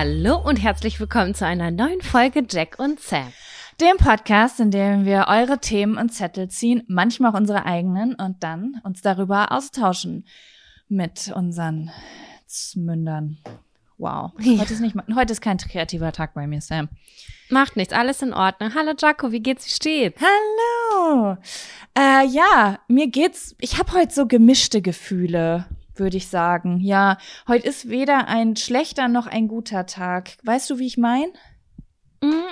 Hallo und herzlich willkommen zu einer neuen Folge Jack und Sam. Dem Podcast, in dem wir eure Themen und Zettel ziehen, manchmal auch unsere eigenen und dann uns darüber austauschen mit unseren Mündern. Wow. Heute ist, nicht, heute ist kein kreativer Tag bei mir, Sam. Macht nichts, alles in Ordnung. Hallo Jaco, wie geht's, wie steht's? Hallo. Äh, ja, mir geht's, ich habe heute so gemischte Gefühle würde ich sagen. Ja, heute ist weder ein schlechter noch ein guter Tag. Weißt du, wie ich meine?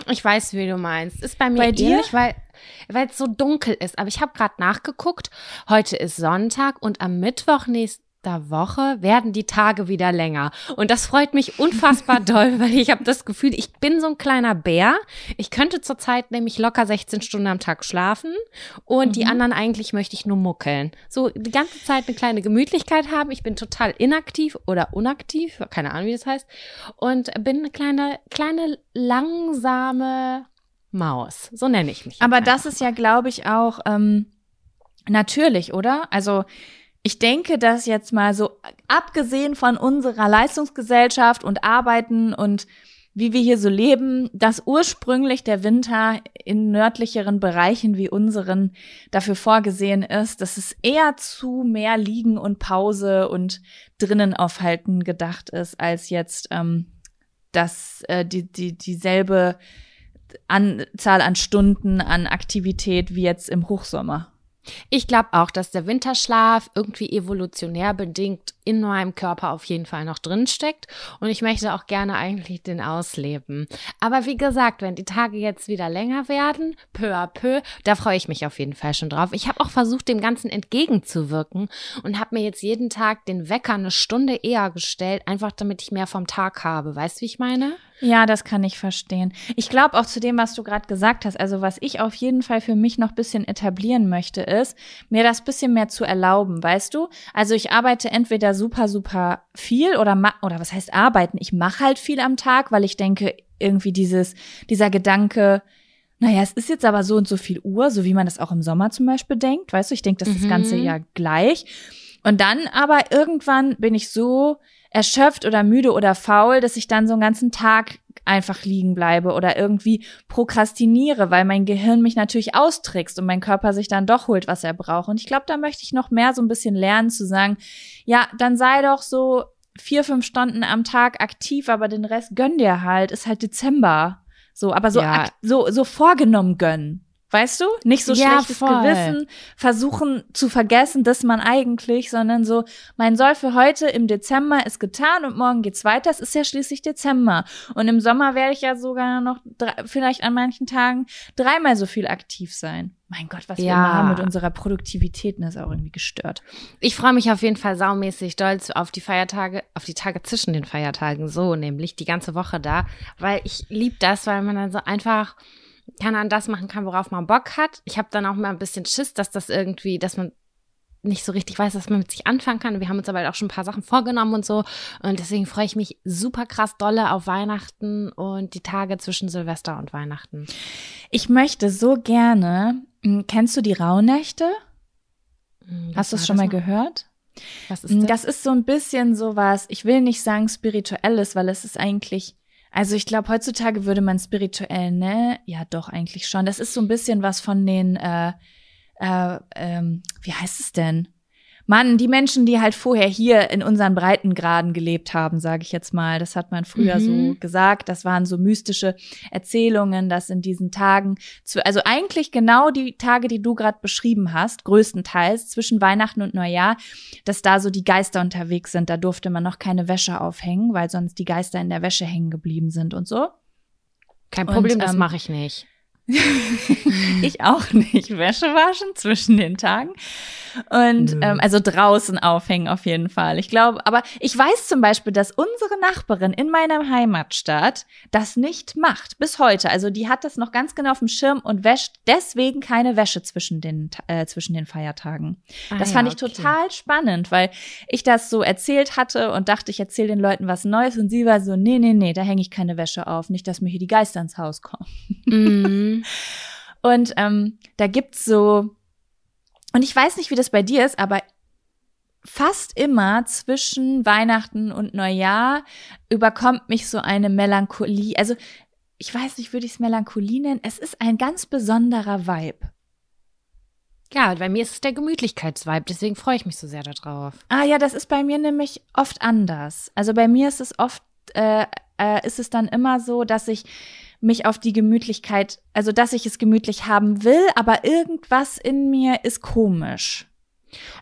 Ich weiß, wie du meinst. Ist bei mir bei dir? ähnlich, weil weil es so dunkel ist. Aber ich habe gerade nachgeguckt. Heute ist Sonntag und am Mittwoch nächst, nächster Woche werden die Tage wieder länger. Und das freut mich unfassbar doll, weil ich habe das Gefühl, ich bin so ein kleiner Bär. Ich könnte zurzeit nämlich locker 16 Stunden am Tag schlafen und mhm. die anderen eigentlich möchte ich nur muckeln. So die ganze Zeit eine kleine Gemütlichkeit haben. Ich bin total inaktiv oder unaktiv, keine Ahnung, wie das heißt. Und bin eine kleine, kleine, langsame Maus. So nenne ich mich. Aber das ist ja, glaube ich, auch ähm, natürlich, oder? Also ich denke, dass jetzt mal so, abgesehen von unserer Leistungsgesellschaft und Arbeiten und wie wir hier so leben, dass ursprünglich der Winter in nördlicheren Bereichen wie unseren dafür vorgesehen ist, dass es eher zu mehr Liegen und Pause und drinnen aufhalten gedacht ist, als jetzt ähm, dass äh, die, die, dieselbe Anzahl an Stunden an Aktivität wie jetzt im Hochsommer. Ich glaube auch, dass der Winterschlaf irgendwie evolutionär bedingt in meinem Körper auf jeden Fall noch drin steckt und ich möchte auch gerne eigentlich den ausleben. Aber wie gesagt, wenn die Tage jetzt wieder länger werden, peu à peu, da freue ich mich auf jeden Fall schon drauf. Ich habe auch versucht, dem Ganzen entgegenzuwirken und habe mir jetzt jeden Tag den Wecker eine Stunde eher gestellt, einfach damit ich mehr vom Tag habe. Weißt du, wie ich meine? Ja, das kann ich verstehen. Ich glaube auch zu dem, was du gerade gesagt hast, also was ich auf jeden Fall für mich noch bisschen etablieren möchte, ist, mir das bisschen mehr zu erlauben, weißt du? Also ich arbeite entweder super, super viel oder ma oder was heißt arbeiten? Ich mache halt viel am Tag, weil ich denke, irgendwie dieses, dieser Gedanke, naja, es ist jetzt aber so und so viel Uhr, so wie man das auch im Sommer zum Beispiel denkt, weißt du, ich denke, das ist das ganze mhm. Jahr gleich. Und dann aber irgendwann bin ich so erschöpft oder müde oder faul, dass ich dann so einen ganzen Tag einfach liegen bleibe oder irgendwie prokrastiniere, weil mein Gehirn mich natürlich austrickst und mein Körper sich dann doch holt, was er braucht. Und ich glaube, da möchte ich noch mehr so ein bisschen lernen zu sagen, ja, dann sei doch so vier, fünf Stunden am Tag aktiv, aber den Rest gönn dir halt, ist halt Dezember. So, aber so, ja. so, so vorgenommen gönnen. Weißt du? Nicht so Ja, schlechtes voll. Gewissen, versuchen zu vergessen, dass man eigentlich, sondern so, mein Soll für heute im Dezember ist getan und morgen geht's weiter. Es ist ja schließlich Dezember. Und im Sommer werde ich ja sogar noch drei, vielleicht an manchen Tagen dreimal so viel aktiv sein. Mein Gott, was wir Ja. immer haben mit unserer Produktivität, ne, ist auch irgendwie gestört. Ich freue mich auf jeden Fall saumäßig doll auf die Feiertage, auf die Tage zwischen den Feiertagen, so nämlich die ganze Woche da, weil ich lieb das, weil man dann so einfach kann an das machen kann, worauf man Bock hat. Ich habe dann auch mal ein bisschen Schiss, dass das irgendwie, dass man nicht so richtig weiß, was man mit sich anfangen kann. Wir haben uns aber halt auch schon ein paar Sachen vorgenommen und so. Und deswegen freue ich mich super krass dolle auf Weihnachten und die Tage zwischen Silvester und Weihnachten. Ich möchte so gerne, hm, kennst du die Rauhnächte? Hm, was Hast du es schon mal noch? gehört? Was ist das? Das ist so ein bisschen sowas, ich will nicht sagen spirituelles, weil es ist eigentlich, also ich glaube, heutzutage würde man spirituell, ne? Ja, doch, eigentlich schon. Das ist so ein bisschen was von den, äh, äh, ähm, wie heißt es denn? Mann, die Menschen, die halt vorher hier in unseren Breitengraden gelebt haben, sage ich jetzt mal, das hat man früher Mhm. so gesagt, das waren so mystische Erzählungen, dass in diesen Tagen, zu, also eigentlich genau die Tage, die du gerade beschrieben hast, größtenteils zwischen Weihnachten und Neujahr, dass da so die Geister unterwegs sind. Da durfte man noch keine Wäsche aufhängen, weil sonst die Geister in der Wäsche hängen geblieben sind und so. Kein und, Problem, das ähm, mache ich nicht. Ich auch nicht. Wäsche waschen zwischen den Tagen. Und Nö. ähm, also draußen aufhängen auf jeden Fall. Ich glaube, aber ich weiß zum Beispiel, dass unsere Nachbarin in meiner Heimatstadt das nicht macht. Bis heute. Also die hat das noch ganz genau auf dem Schirm und wäscht deswegen keine Wäsche zwischen den, äh, zwischen den Feiertagen. Das Ah fand ja, ich okay. total spannend, weil ich das so erzählt hatte und dachte, ich erzähle den Leuten was Neues und sie war so, nee, nee, nee, da hänge ich keine Wäsche auf, nicht, dass mir hier die Geister ins Haus kommen. Mhm. Und ähm, da gibt's so, und ich weiß nicht, wie das bei dir ist, aber fast immer zwischen Weihnachten und Neujahr überkommt mich so eine Melancholie. Also ich weiß nicht, würde ich es Melancholie nennen? Es ist ein ganz besonderer Vibe. Ja, bei mir ist es der Gemütlichkeitsvibe, deswegen freue ich mich so sehr darauf. Ah ja, das ist bei mir nämlich oft anders. Also bei mir ist es oft, äh, äh, ist es dann immer so, dass ich mich auf die Gemütlichkeit, also dass ich es gemütlich haben will, aber irgendwas in mir ist komisch.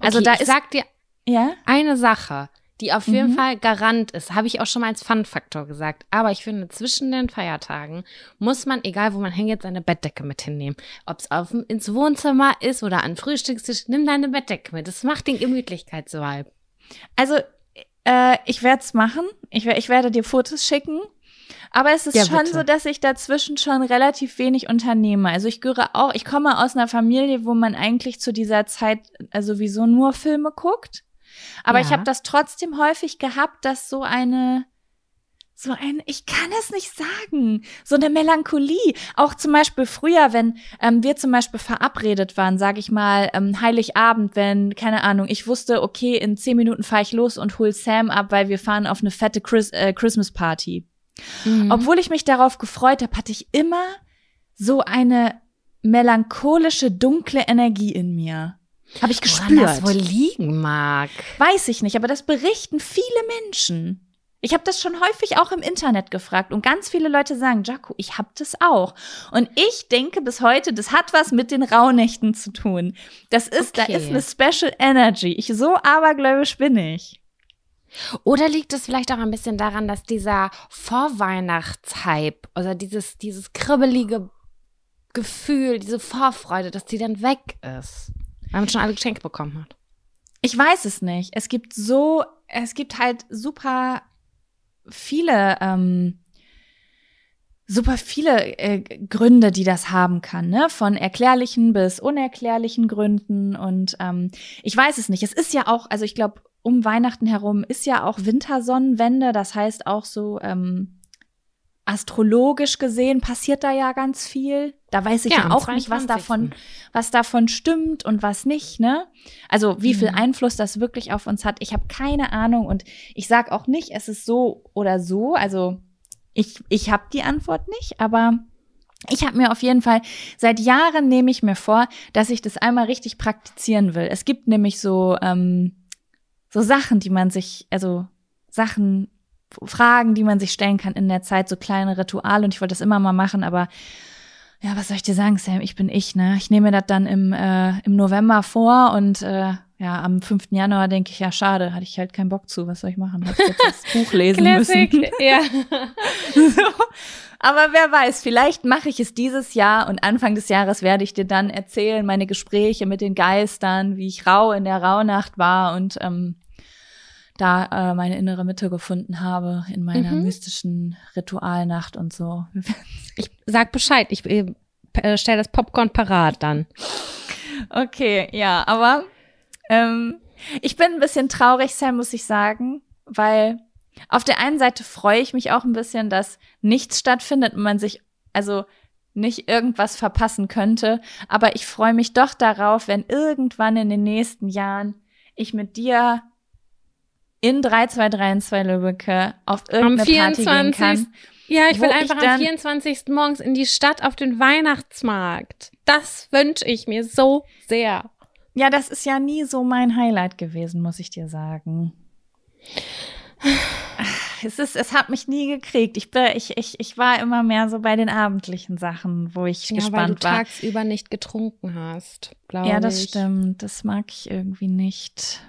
Also Okay, da ich ist, sag dir ja, eine Sache, die auf jeden Mhm. Fall Garant ist, habe ich auch schon mal als Fun-Faktor gesagt. Aber ich finde, zwischen den Feiertagen muss man, egal wo man hingeht, seine Bettdecke mit hinnehmen. Ob es auf ins Wohnzimmer ist oder an den Frühstückstisch, nimm deine Bettdecke mit. Das macht den Gemütlichkeitsvibe. also äh, ich werde es machen. Ich, ich werde dir Fotos schicken. Aber es ist Ja, schon bitte. so, dass ich dazwischen schon relativ wenig unternehme. Also ich gehöre auch, ich komme aus einer Familie, wo man eigentlich zu dieser Zeit sowieso nur Filme guckt. Aber Ja. ich habe das trotzdem häufig gehabt, dass so eine, so ein, ich kann es nicht sagen, so eine Melancholie. Auch zum Beispiel früher, wenn ähm, wir zum Beispiel verabredet waren, sage ich mal, ähm, Heiligabend, wenn, keine Ahnung, ich wusste, okay, in zehn Minuten fahre ich los und hol Sam ab, weil wir fahren auf eine fette Chris äh, Christmas Party. Mhm. Obwohl ich mich darauf gefreut habe, hatte ich immer so eine melancholische, dunkle Energie in mir. Habe ich Woran das wohl gespürt. liegen mag. Weiß ich nicht, aber das berichten viele Menschen. Ich habe das schon häufig auch im Internet gefragt und ganz viele Leute sagen, Jaco, ich habe das auch. Und ich denke bis heute, das hat was mit den Rauhnächten zu tun. Das ist, Okay. da ist eine Special Energy. Ich so abergläubisch bin ich. Oder liegt es vielleicht auch ein bisschen daran, dass dieser Vorweihnachtshype oder dieses, dieses kribbelige Gefühl, diese Vorfreude, dass die dann weg ist? Weil man schon alle Geschenke bekommen hat. Ich weiß es nicht. Es gibt so, es gibt halt super viele, ähm, super viele äh, Gründe, die das haben kann, ne? Von erklärlichen bis unerklärlichen Gründen. Und ähm, ich weiß es nicht. Es ist ja auch, also ich glaube, um Weihnachten herum ist ja auch Wintersonnenwende. Das heißt auch so ähm, astrologisch gesehen passiert da ja ganz viel. Da weiß ich ja, am auch nicht, was 22.. davon was davon stimmt und was nicht, ne? Also wie viel Mhm. Einfluss das wirklich auf uns hat, ich habe keine Ahnung und ich sag auch nicht, es ist so oder so. Also ich, ich habe die Antwort nicht, aber ich habe mir auf jeden Fall, seit Jahren nehme ich mir vor, dass ich das einmal richtig praktizieren will. Es gibt nämlich so, ähm, so Sachen, die man sich, also Sachen, Fragen, die man sich stellen kann in der Zeit, so kleine Rituale und ich wollte das immer mal machen, aber Ja, was soll ich dir sagen, Sam? Ich bin ich, ne? Ich nehme das dann im, äh, im November vor und äh, ja, am 5. Januar denke ich, ja, schade, hatte ich halt keinen Bock zu. Was soll ich machen? Hab ich jetzt das Buch lesen Classic, müssen. ja. so. Aber wer weiß, vielleicht mache ich es dieses Jahr und Anfang des Jahres werde ich dir dann erzählen, meine Gespräche mit den Geistern, wie ich rau in der Rauhnacht war und ähm, da äh, meine innere Mitte gefunden habe in meiner Mhm. mystischen Ritualnacht und so. Ich sag Bescheid, ich äh, stell das Popcorn parat dann. Okay, ja, aber ähm, ich bin ein bisschen traurig, Sam, muss ich sagen, weil auf der einen Seite freue ich mich auch ein bisschen, dass nichts stattfindet und man sich also nicht irgendwas verpassen könnte, aber ich freue mich doch darauf, wenn irgendwann in den nächsten Jahren ich mit dir in 3232 Lübbecke auf irgendeine Party gehen 24.. kann. Ja, ich will ich einfach am dann- 24. morgens in die Stadt auf den Weihnachtsmarkt. Das wünsche ich mir so sehr. Ja, das ist ja nie so mein Highlight gewesen, muss ich dir sagen. Es ist, es hat mich nie gekriegt. Ich, bin, ich, ich, ich war immer mehr so bei den abendlichen Sachen, wo ich Ja, weil du gespannt war. tagsüber nicht getrunken hast, glaube Ja, das ich. stimmt. Das mag ich irgendwie nicht.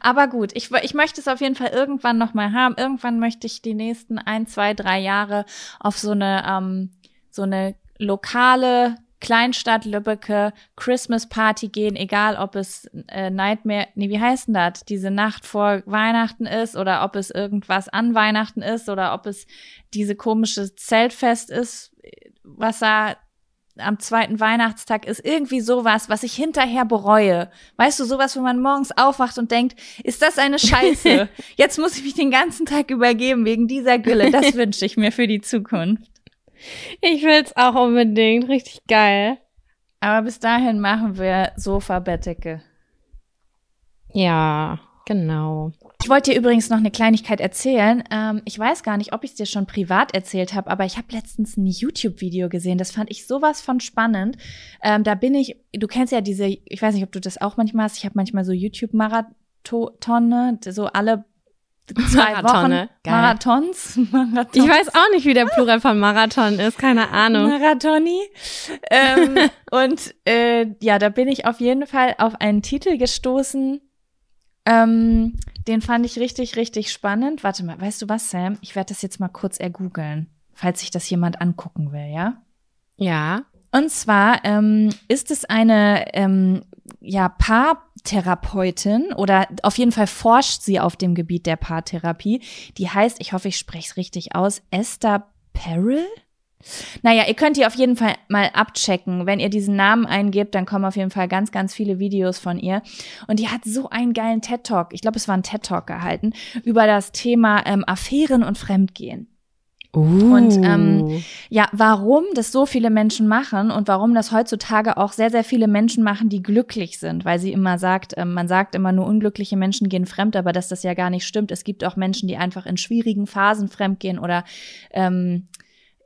Aber gut, ich, ich möchte es auf jeden Fall irgendwann nochmal haben. Irgendwann möchte ich die nächsten ein, zwei, drei Jahre auf so eine, ähm, so eine lokale Kleinstadt Lübbecke Christmas Party gehen, egal ob es äh, Nightmare, nee, wie heißt denn das? Diese Nacht vor Weihnachten ist oder ob es irgendwas an Weihnachten ist oder ob es diese komische Zeltfest ist, was da am zweiten Weihnachtstag ist irgendwie sowas, was ich hinterher bereue. Weißt du, sowas, wo man morgens aufwacht und denkt, ist das eine Scheiße? Jetzt muss ich mich den ganzen Tag übergeben wegen dieser Gülle. Das wünsche ich mir für die Zukunft. Ich will's auch unbedingt. Richtig geil. Aber bis dahin machen wir Sofa-Bettdecke. Ja, genau. Ich wollte dir übrigens noch eine Kleinigkeit erzählen. Ähm, ich weiß gar nicht, ob ich es dir schon privat erzählt habe, aber ich habe letztens ein YouTube-Video gesehen. Das fand ich sowas von spannend. Ähm, da bin ich, du kennst ja diese, ich weiß nicht, ob du das auch manchmal hast. Ich habe manchmal so YouTube-Marathone, so alle zwei Marathone, Wochen. Marathons. Marathons. Ich weiß auch nicht, wie der Plural von Marathon ist. Keine Ahnung. Marathoni. ähm, und äh, ja, da bin ich auf jeden Fall auf einen Titel gestoßen. Ähm, den fand ich richtig, richtig spannend. Warte mal, weißt du was, Sam? Ich werde das jetzt mal kurz ergoogeln, falls sich das jemand angucken will, ja? Ja. Und zwar ähm, ist es eine ähm, ja, Paartherapeutin oder auf jeden Fall forscht sie auf dem Gebiet der Paartherapie. Die heißt, ich hoffe, ich spreche es richtig aus, Esther Perel. Naja, ihr könnt die auf jeden Fall mal abchecken. Wenn ihr diesen Namen eingebt, dann kommen auf jeden Fall ganz, ganz viele Videos von ihr. Und die hat so einen geilen TED-Talk, ich glaube, es war ein TED-Talk gehalten, über das Thema ähm, Affären und Fremdgehen. Uh. Und, ähm, Ja, warum das so viele Menschen machen und warum das heutzutage auch sehr, sehr viele Menschen machen, die glücklich sind, weil sie immer sagt, ähm, man sagt immer nur unglückliche Menschen gehen fremd, aber dass das ja gar nicht stimmt. Es gibt auch Menschen, die einfach in schwierigen Phasen fremd gehen oder ähm,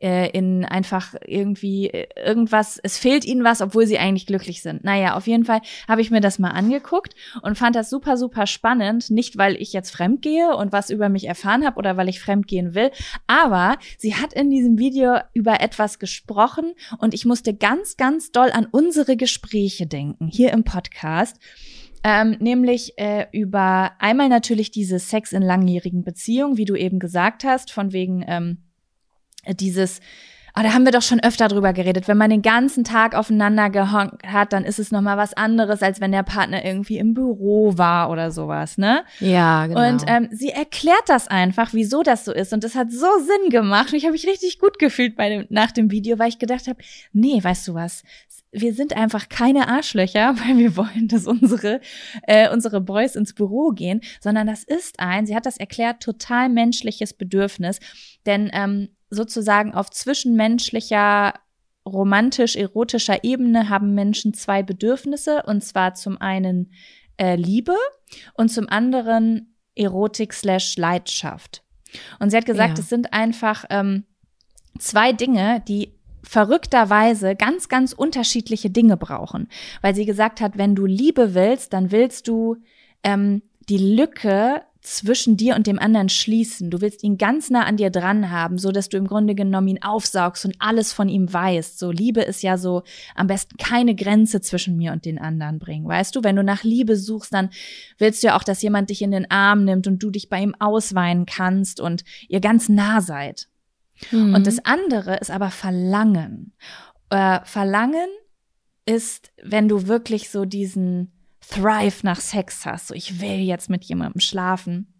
äh, in einfach irgendwie äh, irgendwas, es fehlt ihnen was, obwohl sie eigentlich glücklich sind. Naja, auf jeden Fall habe ich mir das mal angeguckt und fand das super, super spannend. Nicht, weil ich jetzt fremd gehe und was über mich erfahren habe oder weil ich fremd gehen will, aber sie hat in diesem Video über etwas gesprochen und ich musste ganz, ganz doll an unsere Gespräche denken, hier im Podcast. Ähm, nämlich äh, über einmal natürlich diese Sex in langjährigen Beziehungen, wie du eben gesagt hast, von wegen ähm, dieses, ah, da haben wir doch schon öfter drüber geredet. Wenn man den ganzen Tag aufeinander gehonkt hat, dann ist es nochmal was anderes, als wenn der Partner irgendwie im Büro war oder sowas, ne? ja, genau. Und ähm, sie erklärt das einfach, wieso das so ist. Und das hat so Sinn gemacht. Und ich habe mich richtig gut gefühlt bei dem, nach dem Video, weil ich gedacht habe, nee, weißt du was? Wir sind einfach keine Arschlöcher, weil wir wollen, dass unsere, äh, unsere Boys ins Büro gehen, sondern das ist ein, sie hat das erklärt, total menschliches Bedürfnis. Denn ähm, sozusagen auf zwischenmenschlicher romantisch-erotischer Ebene haben Menschen zwei Bedürfnisse, und zwar zum einen äh, Liebe und zum anderen Erotik slash Leidenschaft. Und sie hat gesagt, Ja. es sind einfach ähm, zwei Dinge, die verrückterweise ganz, ganz unterschiedliche Dinge brauchen. Weil sie gesagt hat, wenn du Liebe willst, dann willst du ähm, die Lücke zwischen dir und dem anderen schließen. Du willst ihn ganz nah an dir dran haben, so dass du im Grunde genommen ihn aufsaugst und alles von ihm weißt. So Liebe ist ja so am besten keine Grenze zwischen mir und den anderen bringen. Weißt du, wenn du nach Liebe suchst, dann willst du ja auch, dass jemand dich in den Arm nimmt und du dich bei ihm ausweinen kannst und ihr ganz nah seid. Mhm. Und das andere ist aber Verlangen. Äh, Verlangen ist, wenn du wirklich so diesen Thrive nach Sex hast. So, ich will jetzt mit jemandem schlafen.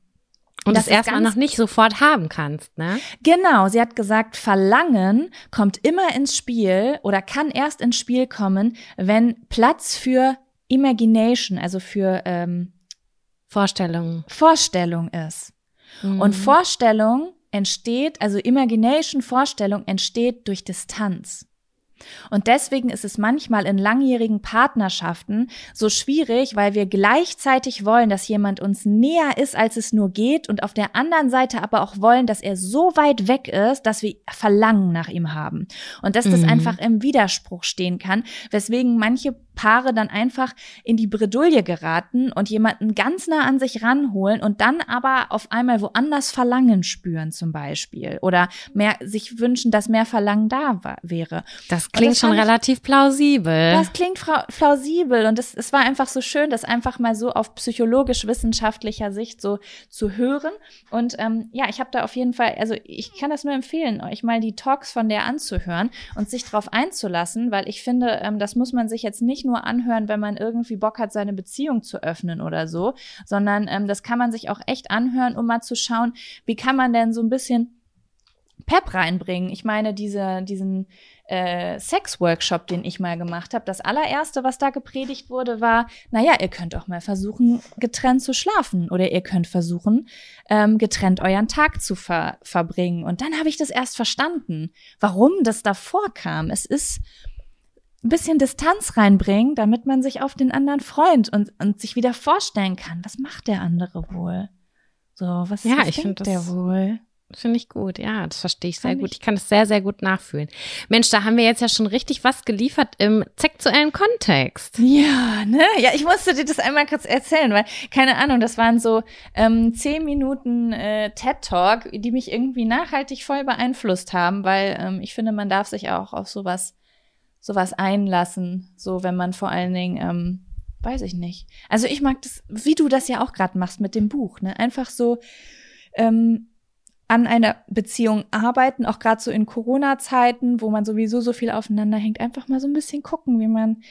Und das, das erstmal noch nicht sofort haben kannst, ne? Genau, sie hat gesagt, Verlangen kommt immer ins Spiel oder kann erst ins Spiel kommen, wenn Platz für Imagination, also für ähm, Vorstellung. Vorstellung ist. Mhm. Und Vorstellung entsteht, also Imagination, Vorstellung entsteht durch Distanz. Und deswegen ist es manchmal in langjährigen Partnerschaften so schwierig, weil wir gleichzeitig wollen, dass jemand uns näher ist, als es nur geht, und auf der anderen Seite aber auch wollen, dass er so weit weg ist, dass wir Verlangen nach ihm haben. Und dass das mhm. einfach im Widerspruch stehen kann, weswegen manche Paare dann einfach in die Bredouille geraten und jemanden ganz nah an sich ranholen und dann aber auf einmal woanders Verlangen spüren zum Beispiel oder mehr sich wünschen, dass mehr Verlangen da war, wäre. Das klingt das schon relativ plausibel. Das klingt plausibel und es, es war einfach so schön, das einfach mal so auf psychologisch-wissenschaftlicher Sicht so zu hören. Und ähm, ja, ich habe da auf jeden Fall, also ich kann das nur empfehlen, euch mal die Talks von der anzuhören und sich darauf einzulassen, weil ich finde, ähm, das muss man sich jetzt nicht nur anhören, wenn man irgendwie Bock hat, seine Beziehung zu öffnen oder so, sondern ähm, das kann man sich auch echt anhören, um mal zu schauen, wie kann man denn so ein bisschen Pep reinbringen. Ich meine, diese, diesen äh, Sex-Workshop, den ich mal gemacht habe, das allererste, was da gepredigt wurde, war, naja, ihr könnt auch mal versuchen, getrennt zu schlafen oder ihr könnt versuchen, ähm, getrennt euren Tag zu ver verbringen. Und dann habe ich das erst verstanden, warum das davor kam. Es ist ein bisschen Distanz reinbringen, damit man sich auf den anderen freut und, und sich wieder vorstellen kann, was macht der andere wohl? So, was, ja, was ich denkt der wohl? Finde ich gut, ja, das verstehe ich sehr kann gut. Ich. ich kann es sehr, sehr gut nachfühlen. Mensch, da haben wir jetzt ja schon richtig was geliefert im sexuellen Kontext. Ja, ne? Ja, ich musste dir das einmal kurz erzählen, weil, keine Ahnung, das waren so ähm, zehn Minuten äh, TED-Talk, die mich irgendwie nachhaltig voll beeinflusst haben, weil ähm, ich finde, man darf sich auch auf sowas, sowas einlassen, so wenn man vor allen Dingen, ähm, weiß ich nicht. Also ich mag das, wie du das ja auch gerade machst mit dem Buch, ne? Einfach so, ähm, an einer Beziehung arbeiten, auch gerade so in Corona-Zeiten, wo man sowieso so viel aufeinander hängt, einfach mal so ein bisschen gucken, wie man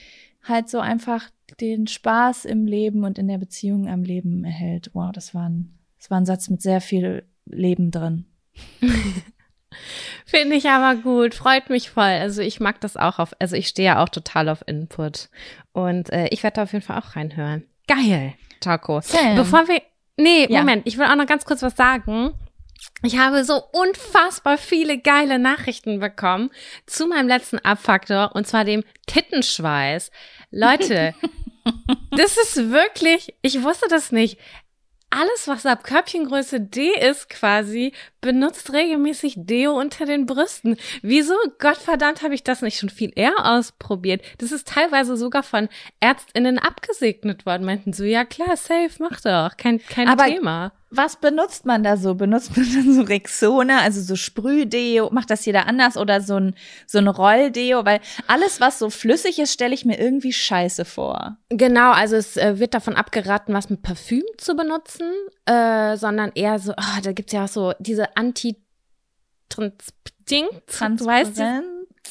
halt so einfach den Spaß im Leben und in der Beziehung am Leben erhält. Wow, das war ein, das war ein Satz mit sehr viel Leben drin. Finde ich aber gut, freut mich voll. Also ich mag das auch auf, also ich stehe ja auch total auf Input und äh, ich werde da auf jeden Fall auch reinhören. Geil, Taco. Sam. Bevor wir, nee, ja. Moment, ich will auch noch ganz kurz was sagen. Ich habe so unfassbar viele geile Nachrichten bekommen zu meinem letzten Abfaktor und zwar dem Tittenschweiß. Leute, das ist wirklich, ich wusste das nicht alles, was ab Körbchengröße D ist quasi, benutzt regelmäßig Deo unter den Brüsten. Wieso, Gottverdammt, habe ich das nicht schon viel eher ausprobiert? Das ist teilweise sogar von ÄrztInnen abgesegnet worden. Meinten so, ja klar, safe, mach doch, kein, kein Aber Thema was benutzt man da so? Benutzt man dann so Rexona, also so Sprühdeo? Macht das jeder anders oder so ein, so ein Rolldeo? Weil alles, was so flüssig ist, stelle ich mir irgendwie scheiße vor. Genau, also es äh, wird davon abgeraten, was mit Parfüm zu benutzen, äh, sondern eher so, oh, da gibt's ja auch so diese anti Ding, Transparenz.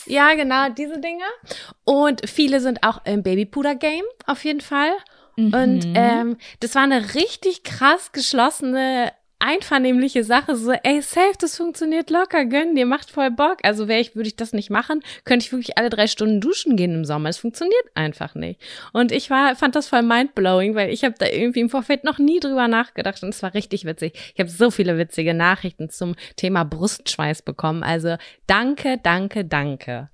Ja, genau, diese Dinge. Und viele sind auch im Babypuder-Game auf jeden Fall. Mhm. Und ähm, das war eine richtig krass geschlossene einvernehmliche Sache, so, ey, safe, das funktioniert locker, gönn dir, macht voll Bock. Also wäre ich, würde ich das nicht machen, könnte ich wirklich alle drei Stunden duschen gehen im Sommer. Es funktioniert einfach nicht. Und ich war, fand das voll mindblowing, weil ich habe da irgendwie im Vorfeld noch nie drüber nachgedacht und es war richtig witzig. Ich habe so viele witzige Nachrichten zum Thema Brustschweiß bekommen. Also danke, danke, danke.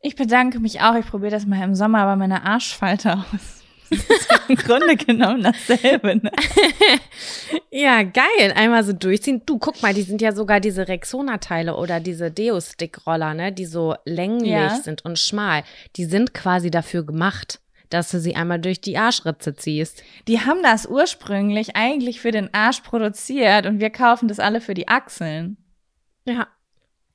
Ich bedanke mich auch. Ich probiere das mal im Sommer bei meiner Arschfalte aus. Im Grunde genommen dasselbe. Ne? ja, geil. Einmal so durchziehen. Du, guck mal, die sind ja sogar diese Rexona-Teile oder diese Deo-Stick-Roller, ne, die so länglich ja. sind und schmal. Die sind quasi dafür gemacht. dass du sie einmal durch die Arschritze ziehst. Die haben das ursprünglich eigentlich für den Arsch produziert und wir kaufen das alle für die Achseln. Ja.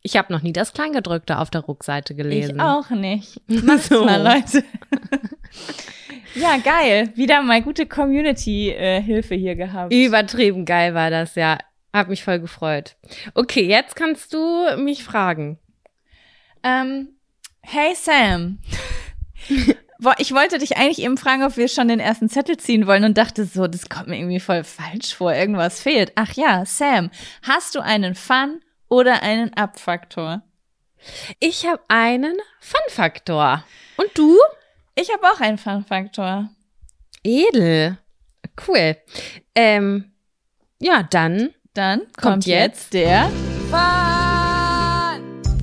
Ich habe noch nie das Kleingedrückte auf der Rückseite gelesen. Ich auch nicht. Mach's so. mal, Leute. ja, geil. Wieder mal gute Community-Hilfe hier gehabt. Übertrieben geil war das, ja. Hab mich voll gefreut. Okay, jetzt kannst du mich fragen. Ähm, hey Sam. ich wollte dich eigentlich eben fragen, ob wir schon den ersten Zettel ziehen wollen und dachte so, das kommt mir irgendwie voll falsch vor, irgendwas fehlt. Ach ja, Sam, hast du einen Fun oder einen Abfaktor? Ich habe einen Fun-Faktor. Und du? Ich habe auch einen Fun-Faktor. Edel. Cool. Ähm, ja, dann. Dann kommt, kommt jetzt der Fun.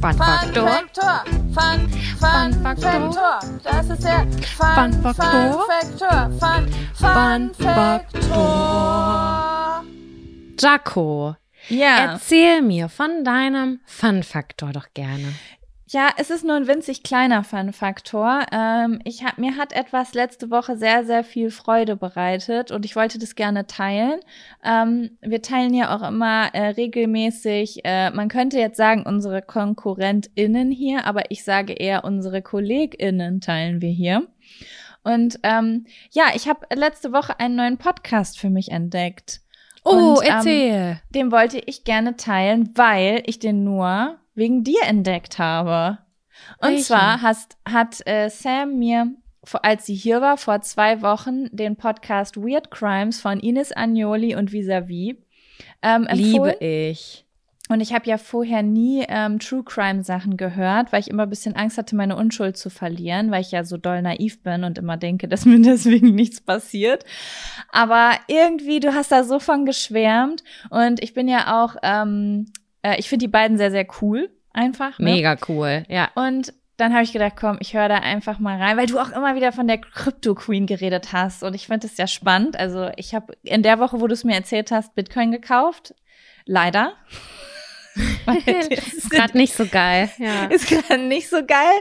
Fun-Faktor. Fun-Faktor. Fun, Fun, Fun Faktor. Das ist der Fun, Fun Faktor. Fun, Fun, Fun Faktor. Jaco, ja. Erzähl mir von deinem Fun-Faktor doch gerne. Ja, es ist nur ein winzig kleiner Fun-Faktor. Ähm, ich hab, mir hat etwas letzte Woche sehr, sehr viel Freude bereitet und ich wollte das gerne teilen. Ähm, wir teilen ja auch immer äh, regelmäßig, äh, man könnte jetzt sagen, unsere KonkurrentInnen hier, aber ich sage eher, unsere KollegInnen teilen wir hier. Und ähm, ja, ich habe letzte Woche einen neuen Podcast für mich entdeckt. Oh, und, ähm, erzähl. Ähm, den wollte ich gerne teilen, weil ich den nur wegen dir entdeckt habe. Und Welchen? zwar hast, hat äh, Sam mir, als sie hier war, vor zwei Wochen den Podcast Weird Crimes von Ines Agnoli und Visavi ähm, empfohlen. Liebe ich. Und ich habe ja vorher nie ähm, True Crime Sachen gehört, weil ich immer ein bisschen Angst hatte, meine Unschuld zu verlieren, weil ich ja so doll naiv bin und immer denke, dass mir deswegen nichts passiert. Aber irgendwie, du hast da so von geschwärmt und ich bin ja auch, ähm, äh, ich finde die beiden sehr, sehr cool, einfach. Ne? Mega cool, ja. Und dann habe ich gedacht, komm, ich höre da einfach mal rein, weil du auch immer wieder von der Crypto Queen geredet hast und ich finde es ja spannend. Also ich habe in der Woche, wo du es mir erzählt hast, Bitcoin gekauft. Leider. ist gerade nicht so geil. Ja. Ist gerade nicht so geil,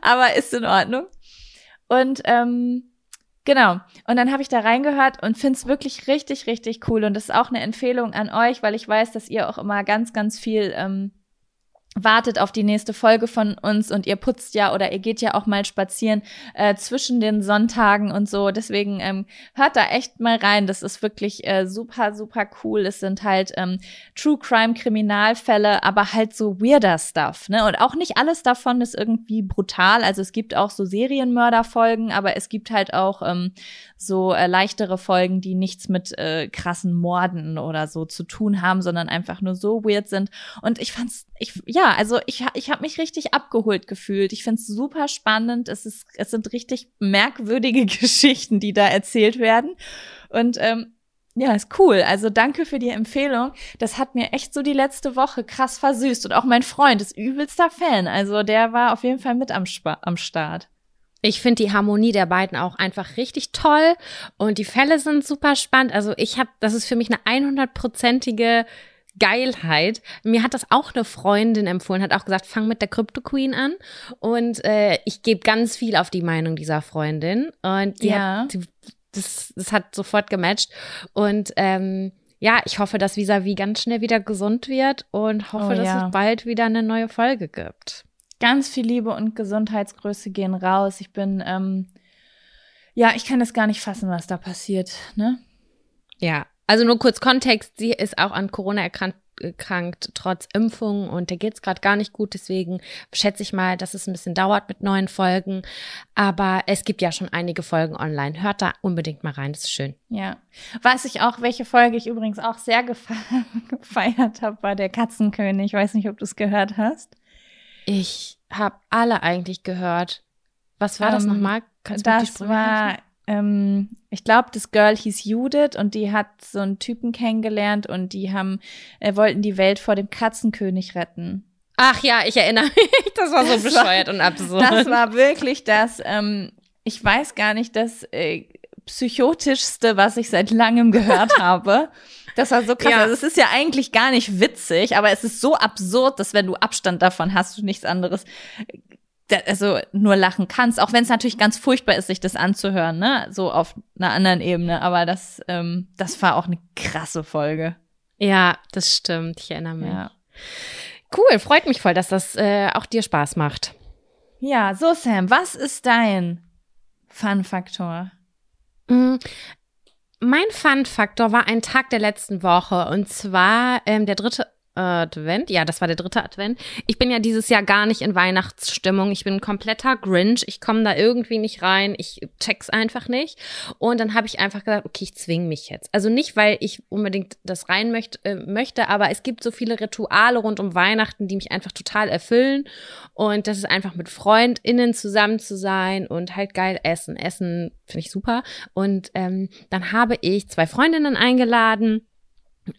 aber ist in Ordnung. Und ähm, Genau. Und dann habe ich da reingehört und finde es wirklich richtig, richtig cool. Und das ist auch eine Empfehlung an euch, weil ich weiß, dass ihr auch immer ganz, ganz viel ähm, wartet auf die nächste Folge von uns und ihr putzt ja oder ihr geht ja auch mal spazieren äh, zwischen den Sonntagen und so. Deswegen ähm, hört da echt mal rein. Das ist wirklich äh, super, super cool. Es sind halt ähm, True Crime Kriminalfälle, aber halt so weirder Stuff. Ne? Und auch nicht alles davon ist irgendwie brutal. Also es gibt auch so Serienmörderfolgen, aber es gibt halt auch ähm, so äh, leichtere Folgen, die nichts mit äh, krassen Morden oder so zu tun haben, sondern einfach nur so weird sind. Und ich fand's, ich, ja, also ich, ich habe mich richtig abgeholt gefühlt. Ich find's super spannend. Es ist, es sind richtig merkwürdige Geschichten, die da erzählt werden. Und ähm, ja, ist cool. Also danke für die Empfehlung. Das hat mir echt so die letzte Woche krass versüßt. Und auch mein Freund ist übelster Fan. Also der war auf jeden Fall mit am, Sp am Start. Ich finde die Harmonie der beiden auch einfach richtig toll und die Fälle sind super spannend. Also ich habe, das ist für mich eine 100-prozentige Geilheit. Mir hat das auch eine Freundin empfohlen, hat auch gesagt, fang mit der Crypto Queen an. Und äh, ich gebe ganz viel auf die Meinung dieser Freundin. Und die ja. hat, die, das, das hat sofort gematcht. Und ähm, ja, ich hoffe, dass Visavi ganz schnell wieder gesund wird und hoffe, oh, dass ja. es bald wieder eine neue Folge gibt ganz viel Liebe und Gesundheitsgröße gehen raus. Ich bin, ähm, ja, ich kann das gar nicht fassen, was da passiert, ne? Ja, also nur kurz Kontext, sie ist auch an Corona erkrankt, erkrankt trotz Impfung und der geht's gerade gar nicht gut. Deswegen schätze ich mal, dass es ein bisschen dauert mit neuen Folgen. Aber es gibt ja schon einige Folgen online. Hört da unbedingt mal rein, das ist schön. Ja. Was ich auch, welche Folge ich übrigens auch sehr gefeiert habe, war der Katzenkönig. Ich weiß nicht, ob du es gehört hast. Ich habe alle eigentlich gehört. Was war ähm, das nochmal? Kannst das war, ähm, ich glaube, das Girl hieß Judith und die hat so einen Typen kennengelernt und die haben, äh, wollten die Welt vor dem Katzenkönig retten. Ach ja, ich erinnere mich. Das war so das bescheuert war, und absurd. Das war wirklich das, ähm, ich weiß gar nicht, das äh, psychotischste, was ich seit langem gehört habe. Das war so krass. Ja. Also es ist ja eigentlich gar nicht witzig, aber es ist so absurd, dass wenn du Abstand davon hast, du nichts anderes also nur lachen kannst, auch wenn es natürlich ganz furchtbar ist, sich das anzuhören, ne? So auf einer anderen Ebene. Aber das, ähm, das war auch eine krasse Folge. Ja, das stimmt. Ich erinnere mich. Ja. Cool, freut mich voll, dass das äh, auch dir Spaß macht. Ja, so Sam, was ist dein Fun-Faktor? Mm, mein Fun-Faktor war ein Tag der letzten Woche und zwar ähm, der dritte Advent. Ja, das war der dritte Advent. Ich bin ja dieses Jahr gar nicht in Weihnachtsstimmung. Ich bin ein kompletter Grinch. Ich komme da irgendwie nicht rein. Ich check's einfach nicht. Und dann habe ich einfach gesagt, okay, ich zwinge mich jetzt. Also nicht, weil ich unbedingt das rein möcht, äh, möchte, aber es gibt so viele Rituale rund um Weihnachten, die mich einfach total erfüllen. Und das ist einfach mit FreundInnen zusammen zu sein und halt geil essen. Essen finde ich super. Und ähm, dann habe ich zwei Freundinnen eingeladen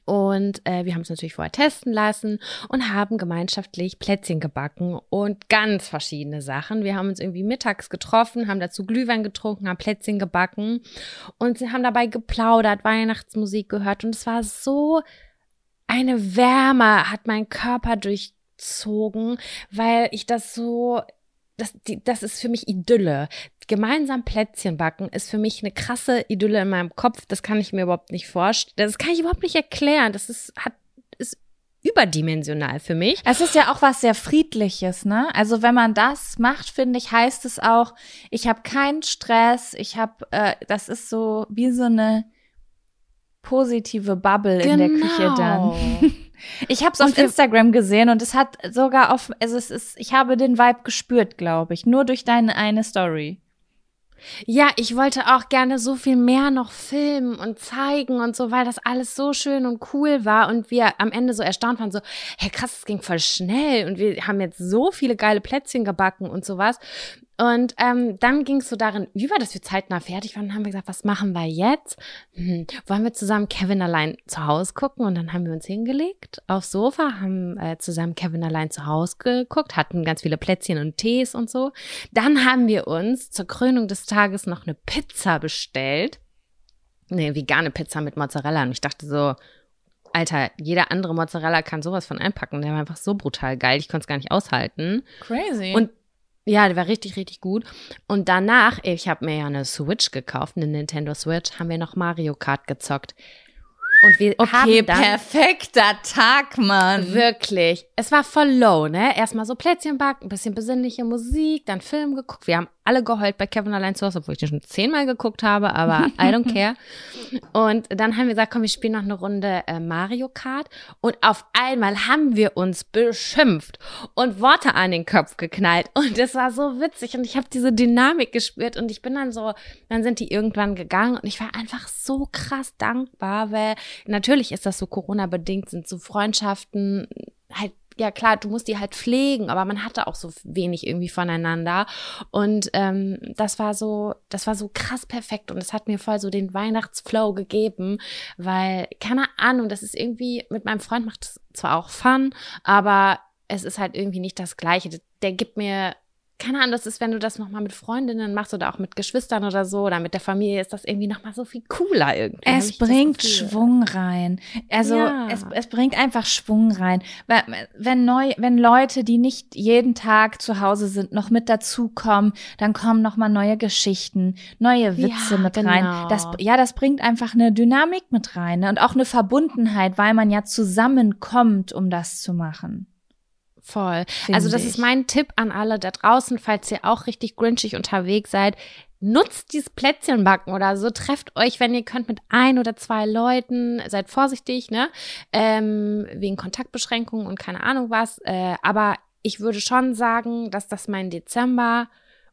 und äh, wir haben es natürlich vorher testen lassen und haben gemeinschaftlich Plätzchen gebacken und ganz verschiedene Sachen. Wir haben uns irgendwie mittags getroffen, haben dazu Glühwein getrunken, haben Plätzchen gebacken und haben dabei geplaudert, Weihnachtsmusik gehört und es war so eine Wärme hat mein Körper durchzogen, weil ich das so das, die, das ist für mich Idylle. Gemeinsam Plätzchen backen ist für mich eine krasse Idylle in meinem Kopf. Das kann ich mir überhaupt nicht vorstellen. Das kann ich überhaupt nicht erklären. Das ist, hat, ist überdimensional für mich. Es ist ja auch was sehr Friedliches, ne? Also wenn man das macht, finde ich, heißt es auch, ich habe keinen Stress, ich habe, äh, das ist so wie so eine positive Bubble genau. in der Küche dann. Ich habe es auf Instagram gesehen und es hat sogar auf, also es ist, ich habe den Vibe gespürt, glaube ich, nur durch deine eine Story. Ja, ich wollte auch gerne so viel mehr noch filmen und zeigen und so, weil das alles so schön und cool war und wir am Ende so erstaunt waren, so, hey krass, es ging voll schnell und wir haben jetzt so viele geile Plätzchen gebacken und sowas. Und ähm, dann ging es so darin über, dass wir zeitnah fertig waren. Dann haben wir gesagt, was machen wir jetzt? Hm, wollen wir zusammen Kevin allein zu Hause gucken? Und dann haben wir uns hingelegt aufs Sofa, haben äh, zusammen Kevin allein zu Hause geguckt, hatten ganz viele Plätzchen und Tees und so. Dann haben wir uns zur Krönung des Tages noch eine Pizza bestellt. Eine vegane Pizza mit Mozzarella. Und ich dachte so, Alter, jeder andere Mozzarella kann sowas von einpacken. Der war einfach so brutal geil. Ich konnte es gar nicht aushalten. Crazy. Und ja, der war richtig, richtig gut. Und danach, ich habe mir ja eine Switch gekauft, eine Nintendo Switch, haben wir noch Mario Kart gezockt. Und wir okay, haben dann perfekter Tag, Mann. Wirklich. Es war voll low, ne? Erstmal so Plätzchen backen, ein bisschen besinnliche Musik, dann Film geguckt. Wir haben alle geheult bei Kevin allein zu Hause, obwohl ich den schon zehnmal geguckt habe, aber I don't care. Und dann haben wir gesagt, komm, wir spielen noch eine Runde äh, Mario Kart. Und auf einmal haben wir uns beschimpft und Worte an den Kopf geknallt. Und das war so witzig. Und ich habe diese Dynamik gespürt. Und ich bin dann so, dann sind die irgendwann gegangen. Und ich war einfach so krass dankbar, weil natürlich ist das so Corona-bedingt, sind so Freundschaften halt ja klar, du musst die halt pflegen, aber man hatte auch so wenig irgendwie voneinander. Und ähm, das war so, das war so krass perfekt und es hat mir voll so den Weihnachtsflow gegeben, weil, keine Ahnung, das ist irgendwie, mit meinem Freund macht es zwar auch Fun, aber es ist halt irgendwie nicht das Gleiche. Der gibt mir keine Ahnung, das ist, wenn du das nochmal mit Freundinnen machst oder auch mit Geschwistern oder so oder mit der Familie, ist das irgendwie nochmal so viel cooler irgendwie. Es bringt Schwung rein. Also ja. es, es bringt einfach Schwung rein. Wenn neu, wenn Leute, die nicht jeden Tag zu Hause sind, noch mit dazukommen, dann kommen nochmal neue Geschichten, neue Witze ja, mit genau. rein. Das, ja, das bringt einfach eine Dynamik mit rein ne? und auch eine Verbundenheit, weil man ja zusammenkommt, um das zu machen. Voll. Also das ich. ist mein Tipp an alle da draußen, falls ihr auch richtig grinchig unterwegs seid. Nutzt dieses Plätzchenbacken oder so. Trefft euch, wenn ihr könnt, mit ein oder zwei Leuten. Seid vorsichtig, ne? Ähm, wegen Kontaktbeschränkungen und keine Ahnung was. Äh, aber ich würde schon sagen, dass das mein Dezember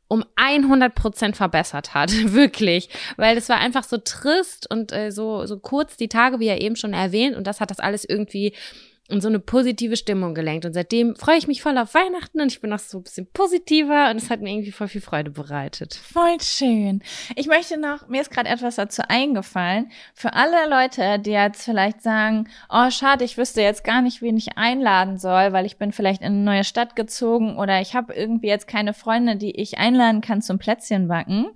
um 100 Prozent verbessert hat, wirklich, weil es war einfach so trist und äh, so so kurz die Tage, wie er eben schon erwähnt, und das hat das alles irgendwie und so eine positive Stimmung gelenkt. Und seitdem freue ich mich voll auf Weihnachten und ich bin auch so ein bisschen positiver und es hat mir irgendwie voll viel Freude bereitet. Voll schön. Ich möchte noch, mir ist gerade etwas dazu eingefallen, für alle Leute, die jetzt vielleicht sagen, oh schade, ich wüsste jetzt gar nicht, wen ich einladen soll, weil ich bin vielleicht in eine neue Stadt gezogen oder ich habe irgendwie jetzt keine Freunde, die ich einladen kann zum Plätzchenbacken.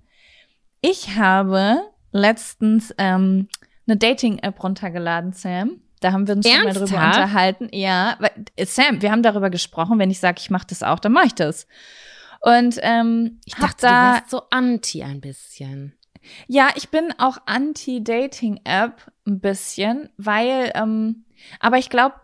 Ich habe letztens ähm, eine Dating-App runtergeladen, Sam. Da haben wir uns Ernsthaft? schon mal drüber unterhalten. Ja, Sam, wir haben darüber gesprochen. Wenn ich sage, ich mache das auch, dann mache ich das. Und ähm, Ich dachte, da, du wärst so anti ein bisschen. ja, ich bin auch anti-Dating-App ein bisschen, weil, ähm, aber ich glaube,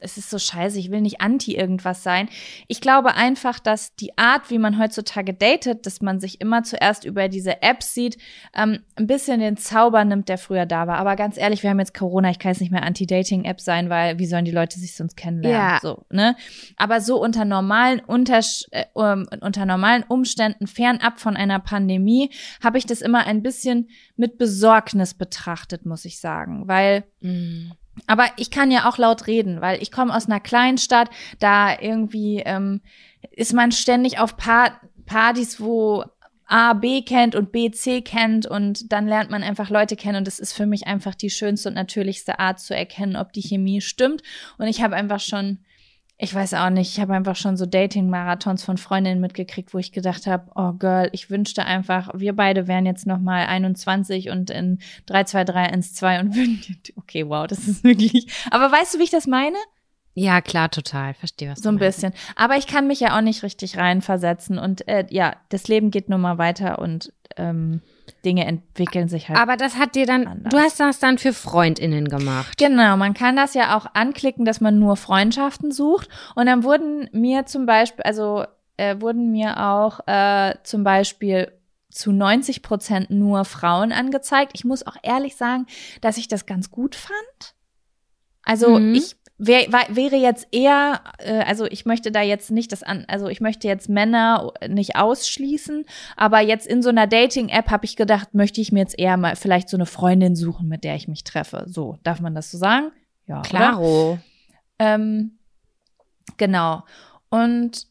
es ist so scheiße, ich will nicht anti irgendwas sein. Ich glaube einfach, dass die Art, wie man heutzutage datet, dass man sich immer zuerst über diese Apps sieht, ähm, ein bisschen den Zauber nimmt, der früher da war. Aber ganz ehrlich, wir haben jetzt Corona, ich kann jetzt nicht mehr Anti-Dating-App sein, weil wie sollen die Leute sich sonst kennenlernen? Ja. So, ne? Aber so unter normalen, Untersch äh, unter normalen Umständen, fernab von einer Pandemie, habe ich das immer ein bisschen mit Besorgnis betrachtet, muss ich sagen. Weil Mm. Aber ich kann ja auch laut reden, weil ich komme aus einer kleinen Stadt, da irgendwie ähm, ist man ständig auf pa Partys, wo A B kennt und B C kennt und dann lernt man einfach Leute kennen und das ist für mich einfach die schönste und natürlichste Art zu erkennen, ob die Chemie stimmt. Und ich habe einfach schon, ich weiß auch nicht, ich habe einfach schon so Dating-Marathons von Freundinnen mitgekriegt, wo ich gedacht habe, oh Girl, ich wünschte einfach, wir beide wären jetzt noch mal 21 und in 3, 2, 3, 1, 2 und würden, okay, wow, das ist wirklich, aber weißt du, wie ich das meine? Ja, klar, total. Verstehe, was So ein bisschen. Aber ich kann mich ja auch nicht richtig reinversetzen und äh, ja, das Leben geht nun mal weiter und ähm, Dinge entwickeln sich halt. Aber das hat dir dann, Anders. du hast das dann für FreundInnen gemacht. Genau, man kann das ja auch anklicken, dass man nur Freundschaften sucht. Und dann wurden mir zum Beispiel, also äh, wurden mir auch äh, zum Beispiel zu 90 Prozent nur Frauen angezeigt. Ich muss auch ehrlich sagen, dass ich das ganz gut fand. Also Mhm. ich wär, wäre jetzt eher, äh, also ich möchte da jetzt nicht das an, also ich möchte jetzt Männer nicht ausschließen, aber jetzt in so einer Dating-App habe ich gedacht, möchte ich mir jetzt eher mal vielleicht so eine Freundin suchen, mit der ich mich treffe. So, darf man das so sagen? Ja? Klaro. Ähm, genau. Und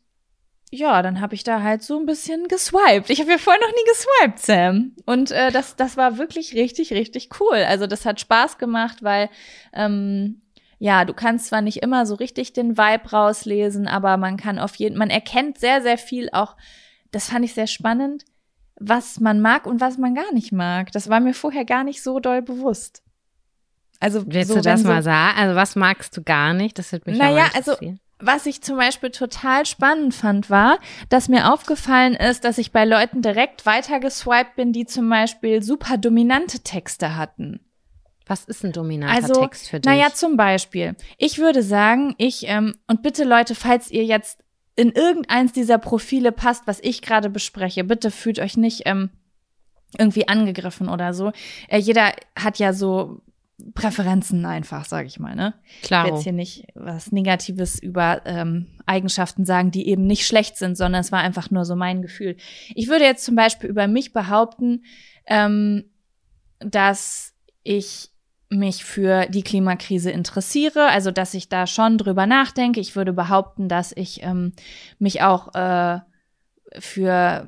ja, dann habe ich da halt so ein bisschen geswiped. Ich habe ja vorher noch nie geswiped, Sam. Und äh, das, das war wirklich richtig, richtig cool. Also das hat Spaß gemacht, weil ähm, ja, du kannst zwar nicht immer so richtig den Vibe rauslesen, aber man kann auf jeden, man erkennt sehr, sehr viel auch. Das fand ich sehr spannend, was man mag und was man gar nicht mag. Das war mir vorher gar nicht so doll bewusst. Also Willst so, du das so, mal sagen? Also was magst du gar nicht? Das wird mich Naja, also- was ich zum Beispiel total spannend fand, war, dass mir aufgefallen ist, dass ich bei Leuten direkt weitergeswiped bin, die zum Beispiel super dominante Texte hatten. Was ist ein dominanter Also, Text für dich? naja, zum Beispiel, ich würde sagen, ich, ähm, und bitte Leute, falls ihr jetzt in irgendeins dieser Profile passt, was ich gerade bespreche, bitte fühlt euch nicht ähm, irgendwie angegriffen oder so. Äh, jeder hat ja so Präferenzen einfach, sage ich mal, ne? Ich will jetzt hier nicht was Negatives über ähm, Eigenschaften sagen, die eben nicht schlecht sind, sondern es war einfach nur so mein Gefühl. Ich würde jetzt zum Beispiel über mich behaupten, ähm, dass ich mich für die Klimakrise interessiere, also dass ich da schon drüber nachdenke. Ich würde behaupten, dass ich ähm, mich auch äh, für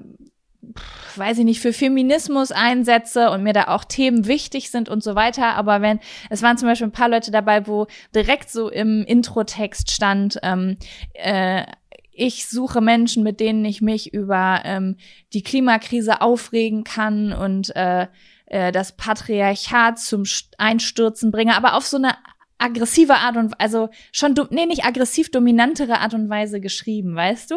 weiß ich nicht, für Feminismus einsetze und mir da auch Themen wichtig sind und so weiter. Aber wenn, es waren zum Beispiel ein paar Leute dabei, wo direkt so im Introtext stand, ähm, äh, ich suche Menschen, mit denen ich mich über ähm, die Klimakrise aufregen kann und äh, äh, das Patriarchat zum St- Einstürzen bringe, aber auf so eine aggressive Art und also schon nee nicht aggressiv dominantere Art und Weise geschrieben, weißt du?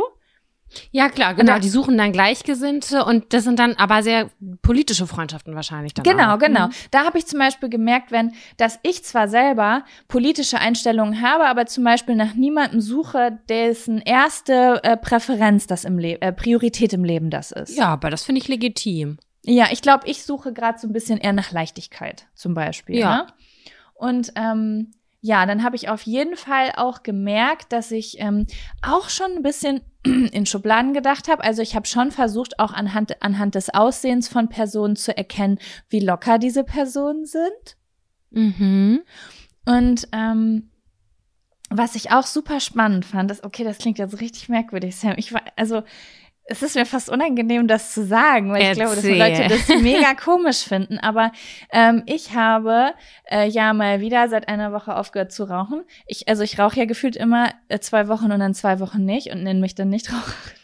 Ja, klar, genau. da- die suchen dann Gleichgesinnte und das sind dann aber sehr politische Freundschaften wahrscheinlich dann Genau, auch. genau. Mhm. Da habe ich zum Beispiel gemerkt, wenn, dass ich zwar selber politische Einstellungen habe, aber zum Beispiel nach niemandem suche, dessen erste äh, Präferenz das im Leben, äh, Priorität im Leben das ist. Ja, aber das finde ich legitim. Ja, ich glaube, ich suche gerade so ein bisschen eher nach Leichtigkeit, zum Beispiel. Ja. Ne? Und ähm, ja, dann habe ich auf jeden Fall auch gemerkt, dass ich ähm, auch schon ein bisschen in Schubladen gedacht habe. Also ich habe schon versucht, auch anhand, anhand des Aussehens von Personen zu erkennen, wie locker diese Personen sind. Mhm. Und ähm, was ich auch super spannend fand, ist, okay, das klingt jetzt richtig merkwürdig, Sam. Ich war, also es ist mir fast unangenehm, das zu sagen, weil ich glaube, dass Erzähl. Leute das mega komisch finden. Aber ähm, ich habe äh, ja mal wieder seit einer Woche aufgehört zu rauchen. Ich, also ich rauche ja gefühlt immer äh, zwei Wochen und dann zwei Wochen nicht und nenne mich dann nicht Raucherin.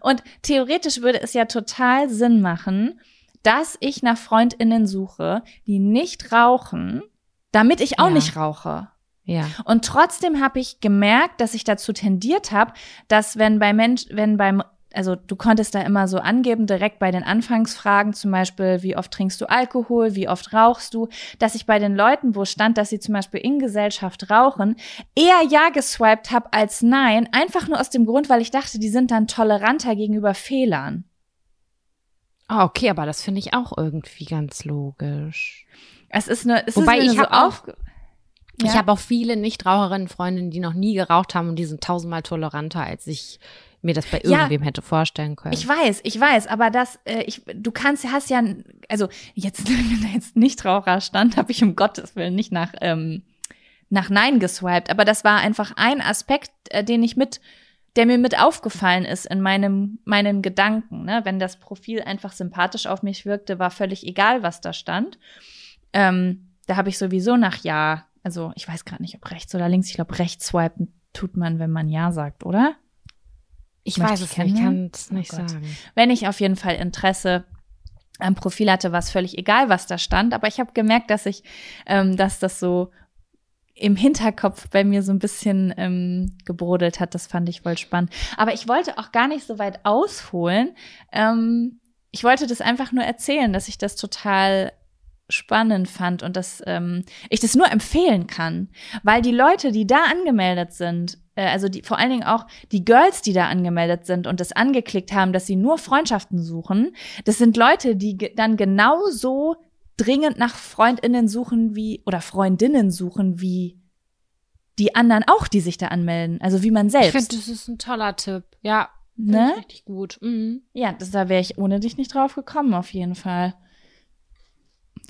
Und theoretisch würde es ja total Sinn machen, dass ich nach FreundInnen suche, die nicht rauchen, damit ich auch Ja. nicht rauche. Ja. Und trotzdem habe ich gemerkt, dass ich dazu tendiert habe, dass wenn bei Mensch, wenn beim also du konntest da immer so angeben, direkt bei den Anfangsfragen, zum Beispiel, wie oft trinkst du Alkohol, wie oft rauchst du, dass ich bei den Leuten, wo stand, dass sie zum Beispiel in Gesellschaft rauchen, eher Ja geswiped habe als Nein, einfach nur aus dem Grund, weil ich dachte, die sind dann toleranter gegenüber Fehlern. Ah, okay, aber das finde ich auch irgendwie ganz logisch. Es ist eine, es Wobei ist mir ich so hab auch- aufge- Ich Ja? habe auch viele Nichtraucherinnen-Freundinnen, die noch nie geraucht haben und die sind tausendmal toleranter, als ich mir das bei Ja. irgendwem hätte vorstellen können. Ich weiß, ich weiß, aber das, äh, ich, du kannst, hast ja, also jetzt, wenn da jetzt Nichtraucher stand, habe ich um Gottes Willen nicht nach, ähm, nach Nein geswiped. Aber das war einfach ein Aspekt, äh, den ich mit, der mir mit aufgefallen ist in meinem, meinen Gedanken. Ne? Wenn das Profil einfach sympathisch auf mich wirkte, war völlig egal, was da stand. Ähm, da habe ich sowieso nach Ja, also ich weiß gerade nicht, ob rechts oder links. Ich glaube, rechts swipen tut man, wenn man Ja sagt, oder? Ich weiß es nicht, ich kann es nicht Oh sagen. wenn ich auf jeden Fall Interesse am Profil hatte, war es völlig egal, was da stand. Aber ich habe gemerkt, dass ich, ähm, dass das so im Hinterkopf bei mir so ein bisschen ähm, gebrodelt hat. Das fand ich voll spannend. Aber ich wollte auch gar nicht so weit ausholen. Ähm, ich wollte das einfach nur erzählen, dass ich das total spannend fand und dass ähm, ich das nur empfehlen kann, weil die Leute, die da angemeldet sind, also die vor allen Dingen auch die Girls, die da angemeldet sind und das angeklickt haben, dass sie nur Freundschaften suchen, das sind Leute, die dann genauso dringend nach Freundinnen suchen wie oder Freundinnen suchen wie die anderen auch, die sich da anmelden, also wie man Ich selbst. finde, das ist ein toller Tipp. Ja, ne? ich richtig gut. Mhm. Ja, das, da wäre ich ohne dich nicht drauf gekommen, auf jeden Fall.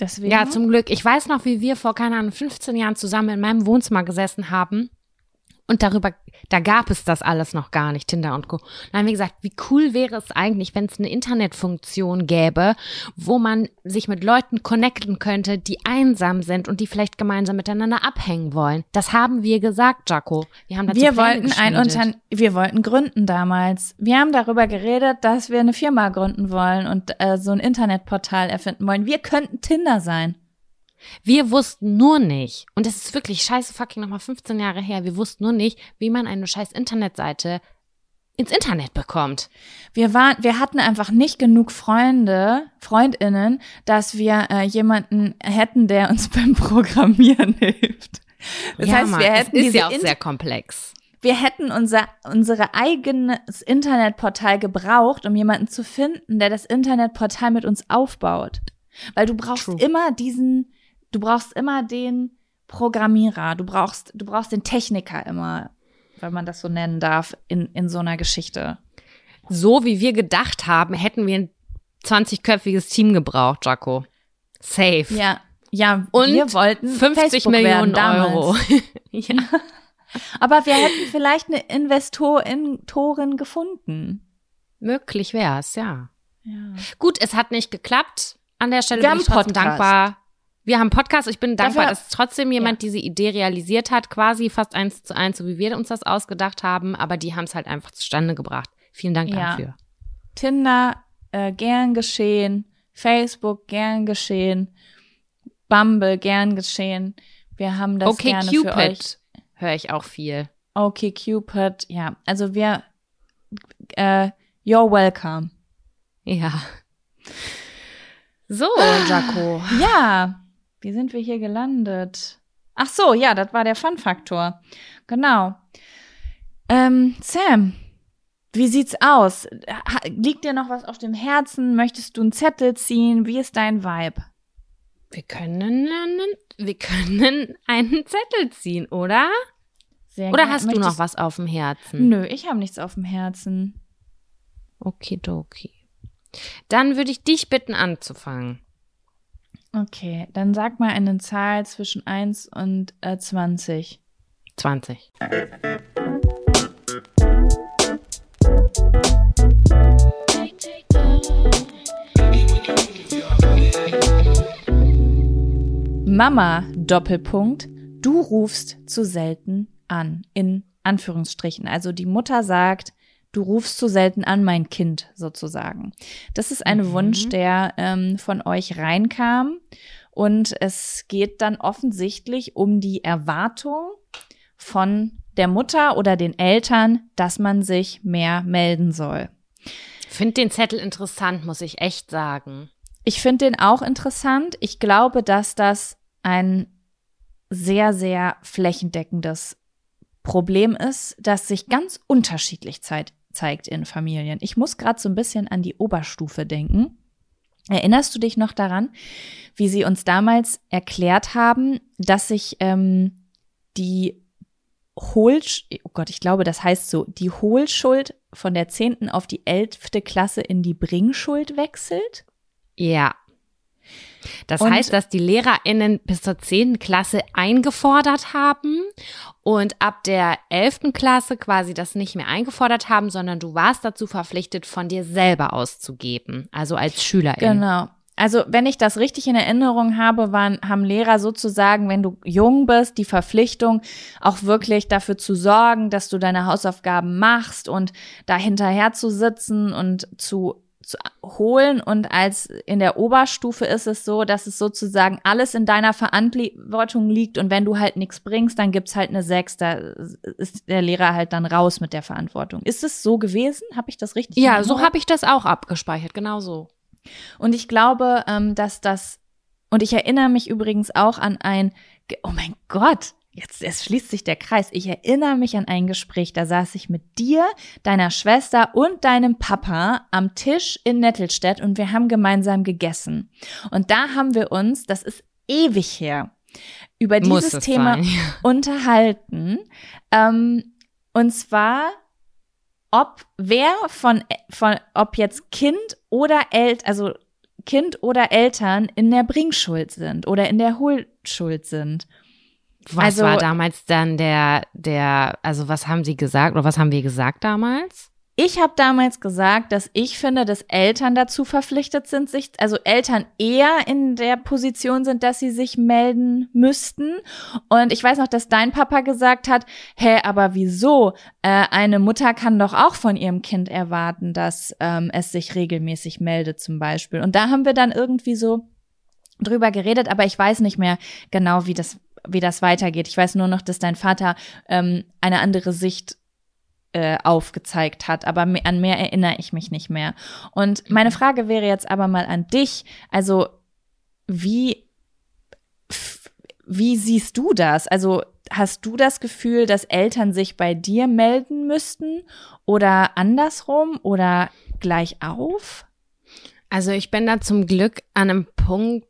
Deswegen. Ja, zum Glück. Ich weiß noch, wie wir vor, keine Ahnung, 15 Jahren zusammen in meinem Wohnzimmer gesessen haben. Und darüber, da gab es das alles noch gar nicht, Tinder und Co. Dann haben wir gesagt, wie cool wäre es eigentlich, wenn es eine Internetfunktion gäbe, wo man sich mit Leuten connecten könnte, die einsam sind und die vielleicht gemeinsam miteinander abhängen wollen. Das haben wir gesagt, Jaco. Wir haben dazu wir Pläne wollten ein. Unterne wir wollten gründen damals. Wir haben darüber geredet, dass wir eine Firma gründen wollen und äh, so ein Internetportal erfinden wollen. Wir könnten Tinder sein. Wir wussten nur nicht, und das ist wirklich scheiße fucking nochmal 15 Jahre her, wir wussten nur nicht, wie man eine scheiß Internetseite ins Internet bekommt. Wir waren, wir hatten einfach nicht genug Freunde, Freundinnen, dass wir äh, jemanden hätten, der uns beim Programmieren hilft. Das ja, heißt, Mann, wir es hätten ist diese ja auch sehr komplex. wir hätten unser unsere eigenes Internetportal gebraucht, um jemanden zu finden, der das Internetportal mit uns aufbaut. Weil du brauchst True. immer diesen, du brauchst immer den Programmierer, du brauchst, du brauchst den Techniker immer, wenn man das so nennen darf, in, in so einer Geschichte. So wie wir gedacht haben, hätten wir ein 20-köpfiges Team gebraucht, Jaco. Safe. Ja, ja, Und wir wollten 50 Facebook Millionen Euro. ja. Aber wir hätten vielleicht eine Investorin gefunden. Möglich wär's, ja. Ja. Gut, es hat nicht geklappt. An der Stelle Wir bin ich trotzdem Podcast. dankbar. Wir haben Podcast. Ich bin dankbar, Dafür- dass trotzdem jemand diese Idee realisiert hat, quasi fast eins zu eins, so wie wir uns das ausgedacht haben. Aber die haben es halt einfach zustande gebracht. Vielen Dank Ja. dafür. Tinder äh, gern geschehen, Facebook gern geschehen, Bumble gern geschehen. Wir haben das okay, gerne für euch. Cupid höre ich auch viel. Okay, Cupid, ja. Also wir, äh, you're welcome. Ja. So, Jaco. Ja, wie sind wir hier gelandet? Ach so, ja, das war der Fun-Faktor. Genau. Ähm, Sam, wie sieht's aus? Liegt dir noch was auf dem Herzen? Möchtest du einen Zettel ziehen? Wie ist dein Vibe? Wir können, einen- wir können einen Zettel ziehen, oder? Sehr Oder hast du Möchtest- noch was auf dem Herzen? Nö, ich habe nichts auf dem Herzen. Okidoki. Dann würde ich dich bitten anzufangen. Okay, dann sag mal eine Zahl zwischen 1 und äh, 20. 20. Mama, Doppelpunkt, du rufst zu selten an. In Anführungsstrichen. Also die Mutter sagt, du rufst zu selten an, mein Kind, sozusagen. Das ist ein Mhm. Wunsch, der ähm, von euch reinkam. Und es geht dann offensichtlich um die Erwartung von der Mutter oder den Eltern, dass man sich mehr melden soll. Finde den Zettel interessant, muss ich echt sagen. Ich finde den auch interessant. Ich glaube, dass das ein sehr, sehr flächendeckendes Problem ist, das sich ganz unterschiedlich zeit zeigt in Familien. Ich muss gerade so ein bisschen an die Oberstufe denken. Erinnerst du dich noch daran, wie sie uns damals erklärt haben, dass sich ähm, die Hohl, oh Gott, ich glaube, das heißt so, die Hohlschuld von der zehnten auf die elfte Klasse in die Bringschuld wechselt? Ja. Das und heißt, dass die LehrerInnen bis zur zehnten Klasse eingefordert haben und ab der elften Klasse quasi das nicht mehr eingefordert haben, sondern du warst dazu verpflichtet, von dir selber auszugeben, also als Schülerin. Genau. Also, wenn ich das richtig in Erinnerung habe, waren, haben Lehrer sozusagen, wenn du jung bist, die Verpflichtung, auch wirklich dafür zu sorgen, dass du deine Hausaufgaben machst und da hinterher zu sitzen und zu zu holen und als in der Oberstufe ist es so, dass es sozusagen alles in deiner Verantwortung liegt und wenn du halt nichts bringst, dann gibt's halt eine Sechs, da ist der Lehrer halt dann raus mit der Verantwortung. Ist es so gewesen? Habe ich das richtig? Ja, so habe ich das auch abgespeichert, genau so. Und ich glaube, ähm, dass das und ich erinnere mich übrigens auch an ein, oh mein Gott, Jetzt, es schließt sich der Kreis. Ich erinnere mich an ein Gespräch, da saß ich mit dir, deiner Schwester und deinem Papa am Tisch in Nettelstedt und wir haben gemeinsam gegessen. Und da haben wir uns, das ist ewig her, über dieses Thema sein. unterhalten. Ähm, und zwar, ob wer von, von, ob jetzt Kind oder Eltern, also Kind oder Eltern in der Bringschuld sind oder in der Hohlschuld sind. Was also, war damals dann der, der, also was haben Sie gesagt oder was haben wir gesagt damals? Ich habe damals gesagt, dass ich finde, dass Eltern dazu verpflichtet sind, sich, also Eltern eher in der Position sind, dass sie sich melden müssten. Und ich weiß noch, dass dein Papa gesagt hat, hä, aber wieso? Äh, eine Mutter kann doch auch von ihrem Kind erwarten, dass ähm, es sich regelmäßig meldet, zum Beispiel. Und da haben wir dann irgendwie so drüber geredet, aber ich weiß nicht mehr genau, wie das wie das weitergeht. Ich weiß nur noch, dass dein Vater ähm, eine andere Sicht äh, aufgezeigt hat, aber an mehr erinnere ich mich nicht mehr. Und meine Frage wäre jetzt aber mal an dich. Also, wie, wie siehst du das? Also, hast du das Gefühl, dass Eltern sich bei dir melden müssten oder andersrum oder gleich auf? Also, ich bin da zum Glück an einem Punkt,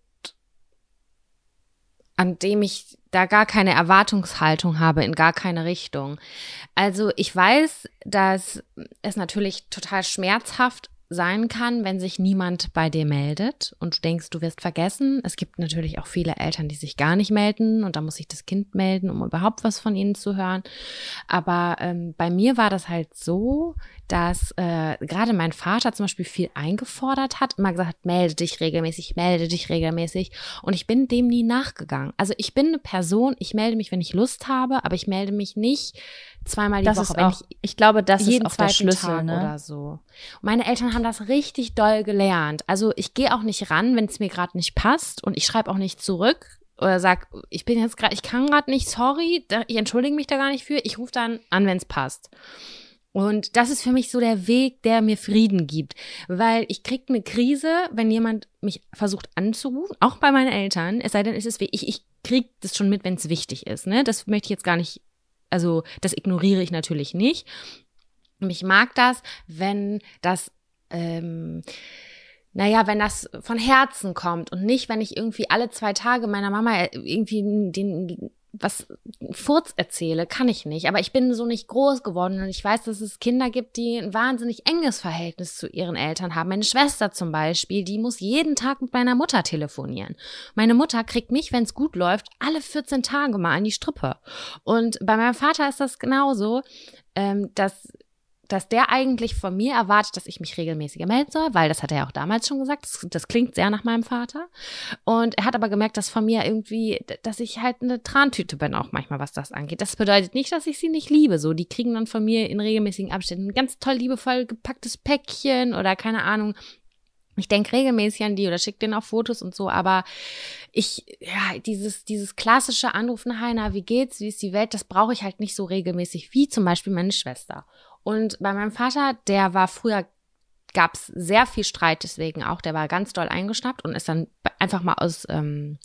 an dem ich da gar keine Erwartungshaltung habe in gar keine Richtung. Also ich weiß, dass es natürlich total schmerzhaft sein kann, wenn sich niemand bei dir meldet und du denkst, du wirst vergessen. Es gibt natürlich auch viele Eltern, die sich gar nicht melden und da muss sich das Kind melden, um überhaupt was von ihnen zu hören. Aber ähm, bei mir war das halt so, dass äh, gerade mein Vater zum Beispiel viel eingefordert hat, immer gesagt melde dich regelmäßig, melde dich regelmäßig. Und ich bin dem nie nachgegangen. Also ich bin eine Person, ich melde mich, wenn ich Lust habe, aber ich melde mich nicht zweimal die das Woche. Ist auch, ich, ich glaube, das jeden ist auch der Schlüssel Tag ne? oder so. Und meine Eltern haben das richtig doll gelernt. Also ich gehe auch nicht ran, wenn es mir gerade nicht passt und ich schreibe auch nicht zurück oder sag, ich bin jetzt gerade, ich kann gerade nicht, sorry, ich entschuldige mich da gar nicht für. Ich rufe dann an, wenn es passt. Und das ist für mich so der Weg, der mir Frieden gibt, weil ich krieg eine Krise, wenn jemand mich versucht anzurufen, auch bei meinen Eltern, es sei denn, es ist ich ich krieg das schon mit, wenn es wichtig ist, ne? Das möchte ich jetzt gar nicht also das ignoriere ich natürlich nicht. Ich mag das, wenn das, ähm, naja, wenn das von Herzen kommt und nicht, wenn ich irgendwie alle zwei Tage meiner Mama irgendwie den was Furz erzähle, kann ich nicht. Aber ich bin so nicht groß geworden und ich weiß, dass es Kinder gibt, die ein wahnsinnig enges Verhältnis zu ihren Eltern haben. Meine Schwester zum Beispiel, die muss jeden Tag mit meiner Mutter telefonieren. Meine Mutter kriegt mich, wenn es gut läuft, alle 14 Tage mal an die Strippe. Und bei meinem Vater ist das genauso, ähm, dass dass der eigentlich von mir erwartet, dass ich mich regelmäßiger melden soll, weil das hat er ja auch damals schon gesagt. Das, das, klingt sehr nach meinem Vater. Und er hat aber gemerkt, dass von mir irgendwie, dass ich halt eine Trantüte bin, auch manchmal, was das angeht. Das bedeutet nicht, dass ich sie nicht liebe. So, die kriegen dann von mir in regelmäßigen Abständen ein ganz toll liebevoll gepacktes Päckchen oder keine Ahnung, ich denke regelmäßig an die oder schicke denen auch Fotos und so, aber ich, ja, dieses, dieses klassische Anrufen, Heiner, wie geht's, wie ist die Welt, das brauche ich halt nicht so regelmäßig wie zum Beispiel meine Schwester. Und bei meinem Vater, der war früher, gab's sehr viel Streit deswegen auch, der war ganz doll eingeschnappt und ist dann einfach mal aus, ähm,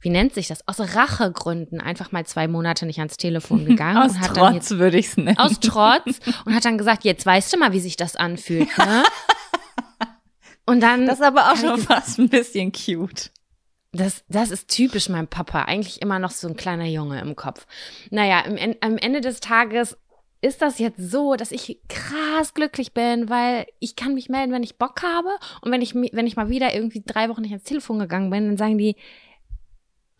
wie nennt sich das, aus Rachegründen einfach mal zwei Monate nicht ans Telefon gegangen. aus und hat Trotz würde ich es nennen. Aus Trotz und hat dann gesagt, jetzt weißt du mal, wie sich das anfühlt, ne? Und dann. Das ist aber auch schon fast ein bisschen cute. Das, das ist typisch mein Papa. Eigentlich immer noch so ein kleiner Junge im Kopf. Naja, im, am Ende des Tages ist das jetzt so, dass ich krass glücklich bin, weil ich kann mich melden, wenn ich Bock habe. Und wenn ich, wenn ich mal wieder irgendwie drei Wochen nicht ans Telefon gegangen bin, dann sagen die,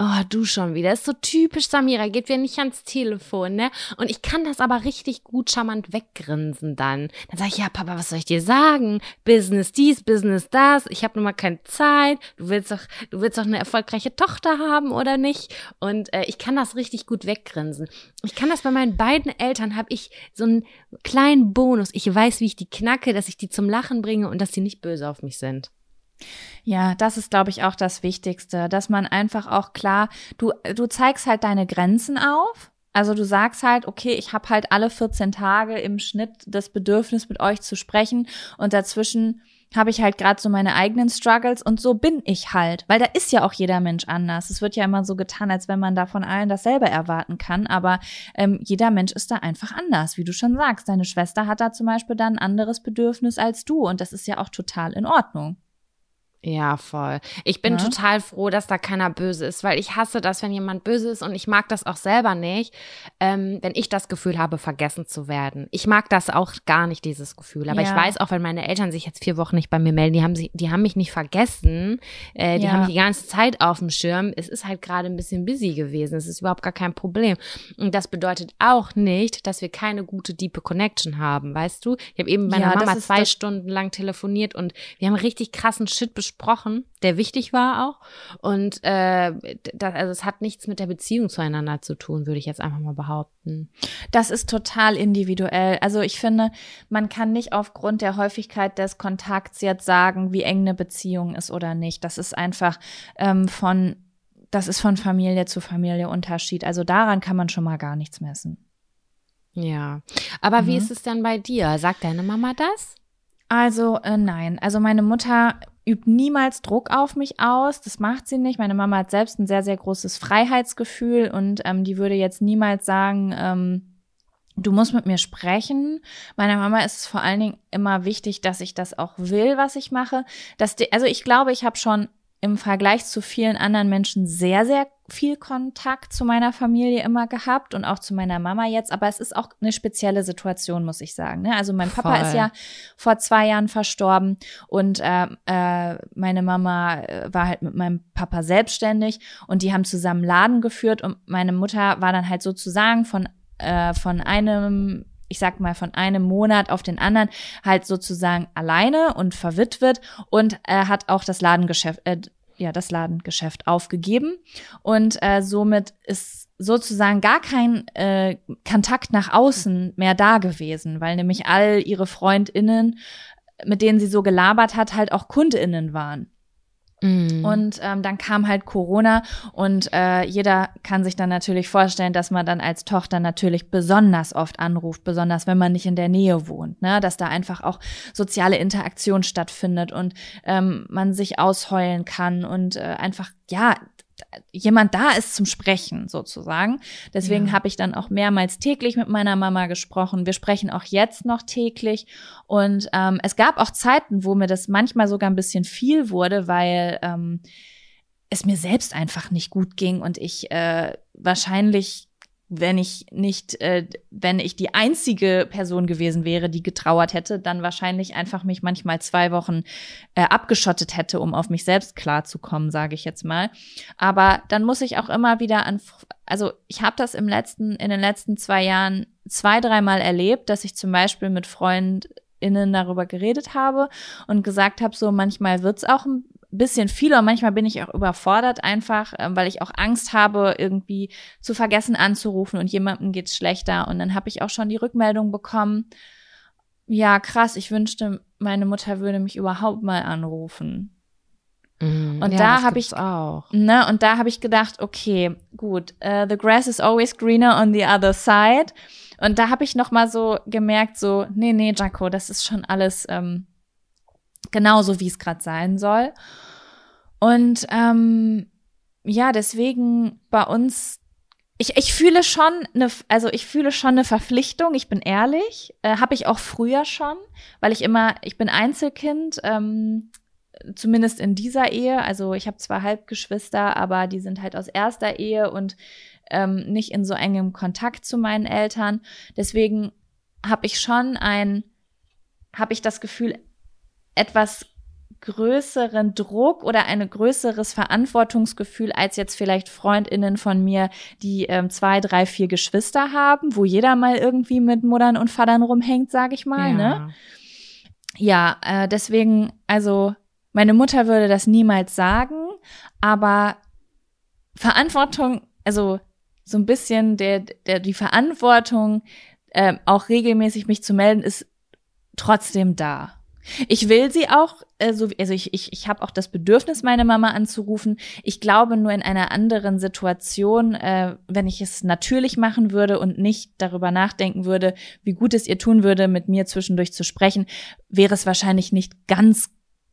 Oh, du schon wieder. Ist so typisch Samira, geht wieder nicht ans Telefon, ne? Und ich kann das aber richtig gut charmant weggrinsen dann. Dann sage ich, ja, Papa, was soll ich dir sagen? Business dies, Business das. Ich habe nun mal keine Zeit. Du willst doch, du willst doch eine erfolgreiche Tochter haben, oder nicht? Und äh, ich kann das richtig gut weggrinsen. Ich kann das bei meinen beiden Eltern, habe ich so einen kleinen Bonus. Ich weiß, wie ich die knacke, dass ich die zum Lachen bringe und dass sie nicht böse auf mich sind. Ja, das ist, glaube ich, auch das Wichtigste, dass man einfach auch klar, du, du zeigst halt deine Grenzen auf. Also du sagst halt, okay, ich habe halt alle 14 Tage im Schnitt das Bedürfnis, mit euch zu sprechen und dazwischen habe ich halt gerade so meine eigenen Struggles und so bin ich halt, weil da ist ja auch jeder Mensch anders. Es wird ja immer so getan, als wenn man da von allen dasselbe erwarten kann, aber ähm, jeder Mensch ist da einfach anders, wie du schon sagst. Deine Schwester hat da zum Beispiel dann ein anderes Bedürfnis als du und das ist ja auch total in Ordnung. Ja, voll. Ich bin ja. total froh, dass da keiner böse ist, weil ich hasse das, wenn jemand böse ist und ich mag das auch selber nicht, ähm, wenn ich das Gefühl habe, vergessen zu werden. Ich mag das auch gar nicht, dieses Gefühl. Aber ja. ich weiß auch, wenn meine Eltern sich jetzt vier Wochen nicht bei mir melden, die haben, sich, die haben mich nicht vergessen, äh, die ja. haben mich die ganze Zeit auf dem Schirm. Es ist halt gerade ein bisschen busy gewesen. Es ist überhaupt gar kein Problem. Und das bedeutet auch nicht, dass wir keine gute, diepe Connection haben, weißt du? Ich habe eben mit meiner Mama zwei Stunden lang telefoniert und wir haben richtig krassen Shit besprochen besprochen, der wichtig war auch. Und äh, das, also es hat nichts mit der Beziehung zueinander zu tun, würde ich jetzt einfach mal behaupten. Das ist total individuell. Also ich finde, man kann nicht aufgrund der Häufigkeit des Kontakts jetzt sagen, wie eng eine Beziehung ist oder nicht. Das ist einfach ähm, von, das ist von Familie zu Familie Unterschied. Also daran kann man schon mal gar nichts messen. Ja, aber mhm. wie ist es denn bei dir? Sagt deine Mama das? Also äh, nein, also meine Mutter übt niemals Druck auf mich aus. Das macht sie nicht. Meine Mama hat selbst ein sehr, sehr großes Freiheitsgefühl und ähm, die würde jetzt niemals sagen, ähm, du musst mit mir sprechen. Meiner Mama ist es vor allen Dingen immer wichtig, dass ich das auch will, was ich mache. Dass die, also ich glaube, ich habe schon im Vergleich zu vielen anderen Menschen sehr, sehr viel Kontakt zu meiner Familie immer gehabt und auch zu meiner Mama jetzt, aber es ist auch eine spezielle Situation, muss ich sagen. Ne? Also mein Papa Voll. ist ja vor zwei Jahren verstorben und äh, äh, meine Mama äh, war halt mit meinem Papa selbstständig und die haben zusammen Laden geführt und meine Mutter war dann halt sozusagen von äh, von einem ich sag mal, von einem Monat auf den anderen halt sozusagen alleine und verwitwet und er hat auch das Ladengeschäft, äh, ja, das Ladengeschäft aufgegeben und äh, somit ist sozusagen gar kein äh, Kontakt nach außen mehr da gewesen, weil nämlich all ihre Freundinnen, mit denen sie so gelabert hat, halt auch Kundinnen waren. Mhm. Und ähm, dann kam halt Corona und äh, jeder kann sich dann natürlich vorstellen, dass man dann als Tochter natürlich besonders oft anruft, besonders wenn man nicht in der Nähe wohnt, ne? dass da einfach auch soziale Interaktion stattfindet und ähm, man sich ausheulen kann und äh, einfach ja jemand da ist zum Sprechen sozusagen. Deswegen ja. habe ich dann auch mehrmals täglich mit meiner Mama gesprochen. Wir sprechen auch jetzt noch täglich. Und ähm, es gab auch Zeiten, wo mir das manchmal sogar ein bisschen viel wurde, weil ähm, es mir selbst einfach nicht gut ging und ich äh, wahrscheinlich wenn ich nicht, äh, wenn ich die einzige Person gewesen wäre, die getrauert hätte, dann wahrscheinlich einfach mich manchmal zwei Wochen äh, abgeschottet hätte, um auf mich selbst klarzukommen, sage ich jetzt mal. Aber dann muss ich auch immer wieder an, also ich habe das im letzten, in den letzten zwei Jahren zwei, dreimal erlebt, dass ich zum Beispiel mit FreundInnen darüber geredet habe und gesagt habe, so manchmal wird's auch bisschen viel und manchmal bin ich auch überfordert einfach, ähm, weil ich auch Angst habe, irgendwie zu vergessen anzurufen und jemandem geht's schlechter. Und dann habe ich auch schon die Rückmeldung bekommen, ja, krass, ich wünschte, meine Mutter würde mich überhaupt mal anrufen. Mhm. Und ja, da hab ich- auch. Ne, und da habe ich gedacht, okay, gut, äh, the grass is always greener on the other side. Und da habe ich noch mal so gemerkt, so, nee, nee, Jaco, das ist schon alles ähm, genauso, wie es gerade sein soll. Und ähm, ja, deswegen bei uns, ich, ich fühle schon eine, also ich fühle schon eine Verpflichtung, ich bin ehrlich, äh, habe ich auch früher schon, weil ich immer, ich bin Einzelkind, ähm, zumindest in dieser Ehe. Also ich habe zwei Halbgeschwister, aber die sind halt aus erster Ehe und ähm, nicht in so engem Kontakt zu meinen Eltern. Deswegen habe ich schon ein, habe ich das Gefühl, etwas größeren Druck oder ein größeres Verantwortungsgefühl als jetzt vielleicht Freundinnen von mir, die ähm, zwei, drei, vier Geschwister haben, wo jeder mal irgendwie mit Muttern und Vatern rumhängt, sage ich mal. Ne? Ja, äh, deswegen, also meine Mutter würde das niemals sagen, aber Verantwortung, also so ein bisschen der, der die Verantwortung, äh, auch regelmäßig mich zu melden, ist trotzdem da. Ich will sie auch, äh, so, also ich, ich, ich habe auch das Bedürfnis, meine Mama anzurufen. Ich glaube nur in einer anderen Situation, äh, wenn ich es natürlich machen würde und nicht darüber nachdenken würde, wie gut es ihr tun würde, mit mir zwischendurch zu sprechen, wäre es wahrscheinlich nicht ganz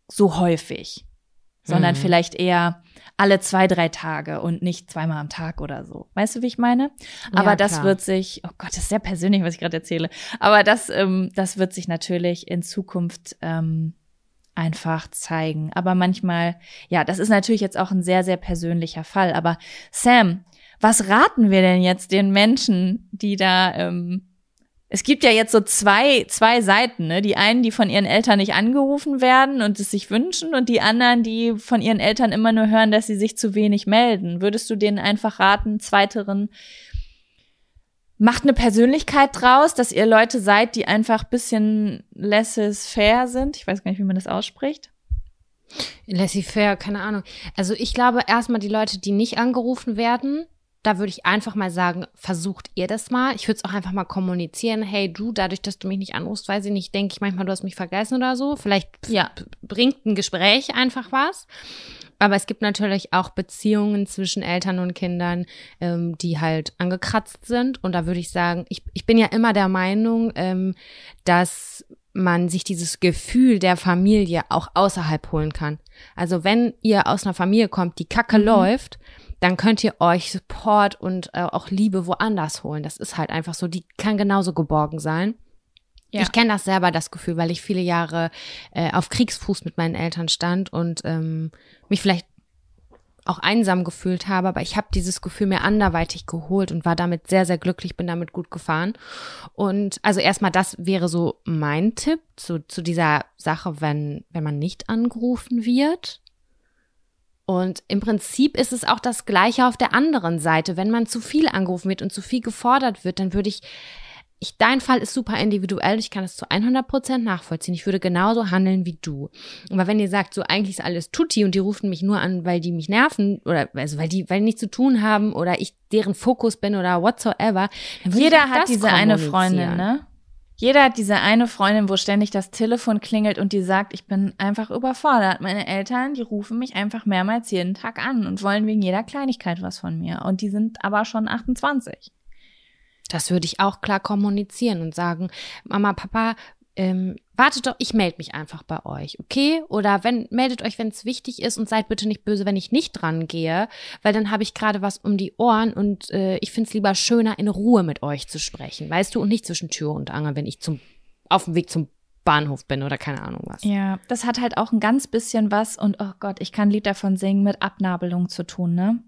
so häufig, sondern Mhm. vielleicht eher alle zwei, drei Tage und nicht zweimal am Tag oder so. Weißt du, wie ich meine? Aber Ja, das klar. wird sich, oh Gott, das ist sehr persönlich, was ich gerade erzähle. Aber das, ähm, das wird sich natürlich in Zukunft ähm, einfach zeigen. Aber manchmal, ja, das ist natürlich jetzt auch ein sehr, sehr persönlicher Fall. Aber Sam, was raten wir denn jetzt den Menschen, die da, ähm, es gibt ja jetzt so zwei, zwei Seiten, ne? Die einen, die von ihren Eltern nicht angerufen werden und es sich wünschen und die anderen, die von ihren Eltern immer nur hören, dass sie sich zu wenig melden. Würdest du denen einfach raten, zweiteren, macht eine Persönlichkeit draus, dass ihr Leute seid, die einfach bisschen laissez-faire sind? Ich weiß gar nicht, wie man das ausspricht. Laissez-faire, keine Ahnung. Also ich glaube erstmal die Leute, die nicht angerufen werden, da würde ich einfach mal sagen, versucht ihr das mal. Ich würde es auch einfach mal kommunizieren. Hey, du, dadurch, dass du mich nicht anrufst, weiß ich nicht, denke ich manchmal, du hast mich vergessen oder so. Vielleicht Ja. bringt ein Gespräch einfach was. Aber es gibt natürlich auch Beziehungen zwischen Eltern und Kindern, ähm, die halt angekratzt sind. Und da würde ich sagen, ich, ich bin ja immer der Meinung, ähm, dass man sich dieses Gefühl der Familie auch außerhalb holen kann. Also wenn ihr aus einer Familie kommt, die kacke läuft, dann könnt ihr euch Support und äh, auch Liebe woanders holen. Das ist halt einfach so, die kann genauso geborgen sein. Ja. Ich kenne das selber, das Gefühl, weil ich viele Jahre äh, auf Kriegsfuß mit meinen Eltern stand und ähm, mich vielleicht auch einsam gefühlt habe, aber ich habe dieses Gefühl mir anderweitig geholt und war damit sehr, sehr glücklich, bin damit gut gefahren. Und also erstmal, das wäre so mein Tipp zu, zu dieser Sache, wenn, wenn man nicht angerufen wird. Und im Prinzip ist es auch das Gleiche auf der anderen Seite. Wenn man zu viel angerufen wird und zu viel gefordert wird, dann würde ich, ich, dein Fall ist super individuell. Ich kann es zu 100 Prozent nachvollziehen. Ich würde genauso handeln wie du. Aber wenn ihr sagt, so eigentlich ist alles tutti und die rufen mich nur an, weil die mich nerven oder also weil die, weil die nichts zu tun haben oder ich deren Fokus bin oder whatsoever, Jeder hat diese eine. Freundin, ne? Jeder hat diese eine Freundin, wo ständig das Telefon klingelt und die sagt, ich bin einfach überfordert. Meine Eltern, die rufen mich einfach mehrmals jeden Tag an und wollen wegen jeder Kleinigkeit was von mir. Und die sind aber schon 28. Das würde ich auch klar kommunizieren und sagen, Mama, Papa, ähm, wartet doch, ich melde mich einfach bei euch, okay? Oder wenn, meldet euch, wenn es wichtig ist und seid bitte nicht böse, wenn ich nicht dran gehe, weil dann habe ich gerade was um die Ohren und äh, ich finde es lieber schöner, in Ruhe mit euch zu sprechen, weißt du, und nicht zwischen Tür und Angel, wenn ich zum, auf dem Weg zum Bahnhof bin oder keine Ahnung was. Ja, das hat halt auch ein ganz bisschen was und oh Gott, ich kann ein Lied davon singen, mit Abnabelung zu tun, ne?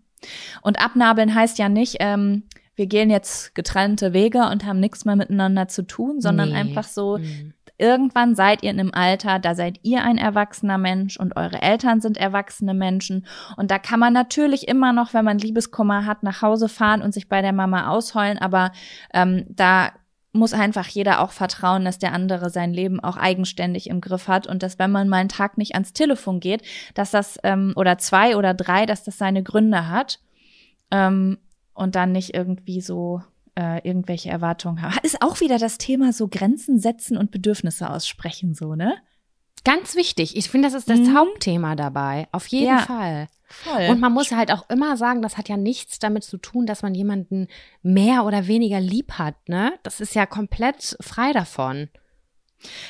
Und abnabeln heißt ja nicht, ähm, wir gehen jetzt getrennte Wege und haben nichts mehr miteinander zu tun, sondern Nee. einfach so, Mhm. Irgendwann seid ihr in einem Alter, da seid ihr ein erwachsener Mensch und eure Eltern sind erwachsene Menschen. Und da kann man natürlich immer noch, wenn man Liebeskummer hat, nach Hause fahren und sich bei der Mama ausheulen, aber ähm, da muss einfach jeder auch vertrauen, dass der andere sein Leben auch eigenständig im Griff hat und dass wenn man mal einen Tag nicht ans Telefon geht, dass das ähm, oder zwei oder drei, dass das seine Gründe hat ähm, und dann nicht irgendwie so äh, irgendwelche Erwartungen haben. Ist auch wieder das Thema so Grenzen setzen und Bedürfnisse aussprechen, so, ne? Ganz wichtig. Ich finde, das ist das Mhm. Hauptthema dabei. Auf jeden Ja. Fall. Voll. Und man muss halt auch immer sagen, das hat ja nichts damit zu tun, dass man jemanden mehr oder weniger lieb hat, ne? Das ist ja komplett frei davon.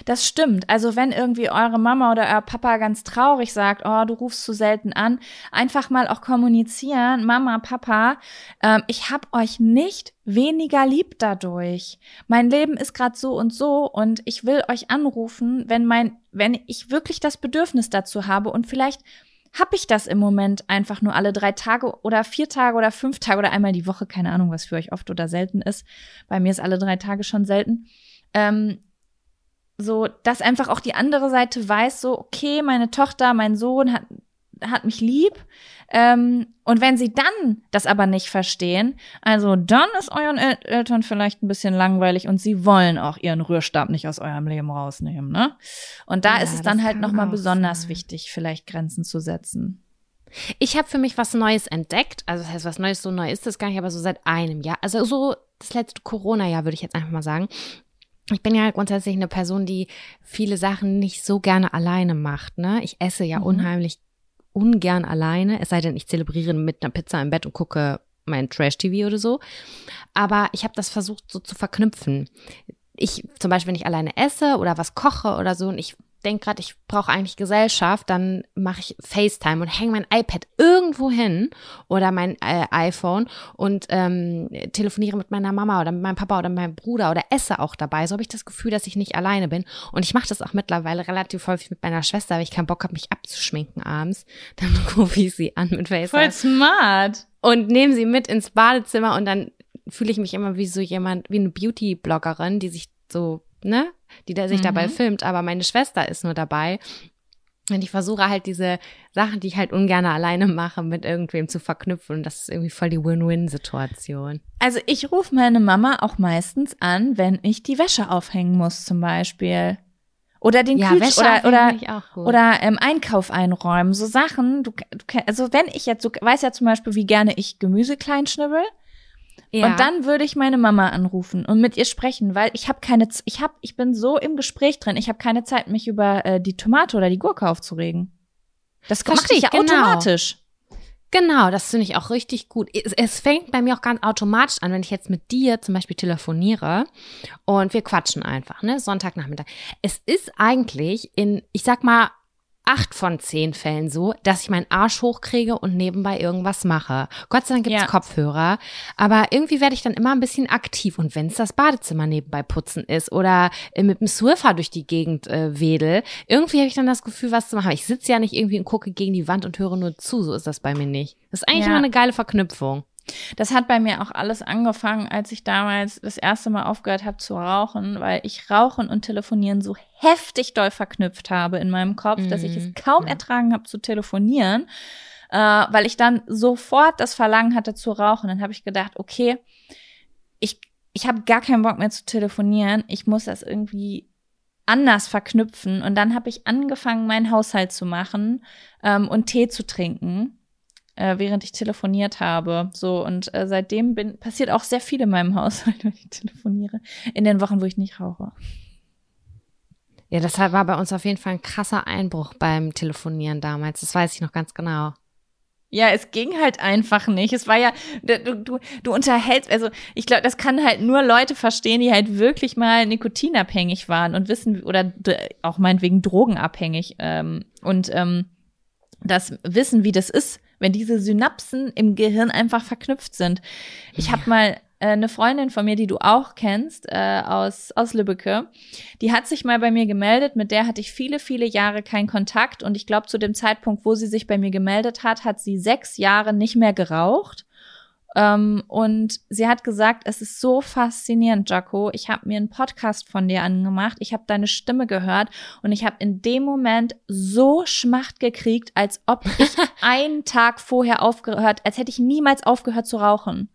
Das stimmt. Also wenn irgendwie eure Mama oder euer Papa ganz traurig sagt, oh, du rufst zu selten an, einfach mal auch kommunizieren, Mama, Papa, ähm, ich hab euch nicht weniger lieb dadurch. Mein Leben ist gerade so und so und ich will euch anrufen, wenn mein, wenn ich wirklich das Bedürfnis dazu habe und vielleicht hab ich das im Moment einfach nur alle drei Tage oder vier Tage oder fünf Tage oder einmal die Woche, keine Ahnung, was für euch oft oder selten ist. Bei mir ist alle drei Tage schon selten. Ähm, so, dass einfach auch die andere Seite weiß, so, okay, meine Tochter, mein Sohn hat, hat mich lieb. Ähm, und wenn sie dann das aber nicht verstehen, also dann ist euren El Eltern vielleicht ein bisschen langweilig und sie wollen auch ihren Rührstab nicht aus eurem Leben rausnehmen, ne? Und da Ja, ist es dann halt nochmal besonders sein. wichtig, vielleicht Grenzen zu setzen. Ich habe für mich was Neues entdeckt. Also das heißt, was Neues, so neu ist das gar nicht, aber so seit einem Jahr. Also so das letzte Corona-Jahr würde ich jetzt einfach mal sagen. Ich bin ja grundsätzlich eine Person, die viele Sachen nicht so gerne alleine macht. Ne? Ich esse ja Mhm. unheimlich ungern alleine, es sei denn, ich zelebriere mit einer Pizza im Bett und gucke mein Trash-TV oder so. Aber ich habe das versucht so zu verknüpfen. Ich zum Beispiel, wenn ich alleine esse oder was koche oder so und ich denke gerade, ich brauche eigentlich Gesellschaft, dann mache ich FaceTime und hänge mein iPad irgendwo hin oder mein äh, iPhone und ähm, telefoniere mit meiner Mama oder mit meinem Papa oder mit meinem Bruder oder esse auch dabei. So habe ich das Gefühl, dass ich nicht alleine bin. Und ich mache das auch mittlerweile relativ häufig mit meiner Schwester, weil ich keinen Bock habe, mich abzuschminken abends. Dann rufe ich sie an mit FaceTime smart. und nehme sie mit ins Badezimmer und dann fühle ich mich immer wie so jemand, wie eine Beauty-Bloggerin, die sich so, ne, die da sich Mhm. dabei filmt, aber meine Schwester ist nur dabei. Und ich versuche halt diese Sachen, die ich halt ungern alleine mache, mit irgendwem zu verknüpfen. Und das ist irgendwie voll die Win-Win-Situation. Also ich rufe meine Mama auch meistens an, wenn ich die Wäsche aufhängen muss, zum Beispiel. Oder den Ja, Kühl Wäsche oder oder oder ähm, Einkauf einräumen, so Sachen. Du, du also wenn ich jetzt, du weißt ja zum Beispiel, wie gerne ich Gemüse klein schnibbel. Ja. Und dann würde ich meine Mama anrufen und mit ihr sprechen, weil ich habe keine, Z- ich habe, ich bin so im Gespräch drin, ich habe keine Zeit, mich über äh, die Tomate oder die Gurke aufzuregen. Das mache ich ja genau. automatisch. Genau, das finde ich auch richtig gut. Es, es fängt bei mir auch ganz automatisch an, wenn ich jetzt mit dir zum Beispiel telefoniere und wir quatschen einfach, ne? Sonntagnachmittag. Es ist eigentlich in, ich sag mal, acht von zehn Fällen so, dass ich meinen Arsch hochkriege und nebenbei irgendwas mache. Gott sei Dank gibt's Ja. Kopfhörer, aber irgendwie werde ich dann immer ein bisschen aktiv. Und wenn es das Badezimmer nebenbei putzen ist oder mit dem Swiffer durch die Gegend äh, wedel, irgendwie habe ich dann das Gefühl, was zu machen. Ich sitze ja nicht irgendwie und gucke gegen die Wand und höre nur zu. So ist das bei mir nicht. Das ist eigentlich Ja. immer eine geile Verknüpfung. Das hat bei mir auch alles angefangen, als ich damals das erste Mal aufgehört habe zu rauchen, weil ich Rauchen und Telefonieren so heftig doll verknüpft habe in meinem Kopf, dass ich es Mhm, kaum ja. ertragen habe zu telefonieren, äh, weil ich dann sofort das Verlangen hatte zu rauchen. Dann habe ich gedacht, okay, ich, ich habe gar keinen Bock mehr zu telefonieren, ich muss das irgendwie anders verknüpfen. Und dann habe ich angefangen, meinen Haushalt zu machen ähm, und Tee zu trinken äh, während ich telefoniert habe. So, und äh, seitdem bin, passiert auch sehr viel in meinem Haushalt, wenn ich telefoniere. In den Wochen, wo ich nicht rauche. Ja, das war bei uns auf jeden Fall ein krasser Einbruch beim Telefonieren damals. Das weiß ich noch ganz genau. Ja, es ging halt einfach nicht. Es war ja, du, du, du unterhältst, also ich glaube, das kann halt nur Leute verstehen, die halt wirklich mal nikotinabhängig waren und wissen, oder auch meinetwegen drogenabhängig ähm, und ähm, das wissen, wie das ist, wenn diese Synapsen im Gehirn einfach verknüpft sind. Ich habe mal äh, eine Freundin von mir, die du auch kennst, äh, aus, aus Lübbecke, die hat sich mal bei mir gemeldet, mit der hatte ich viele, viele Jahre keinen Kontakt und ich glaube, zu dem Zeitpunkt, wo sie sich bei mir gemeldet hat, hat sie sechs Jahre nicht mehr geraucht. Ähm, und sie hat gesagt, es ist so faszinierend, Jaco. Ich habe mir einen Podcast von dir angemacht, ich habe deine Stimme gehört und ich habe in dem Moment so Schmacht gekriegt, als ob ich einen Tag vorher aufgehört, als hätte ich niemals aufgehört zu rauchen.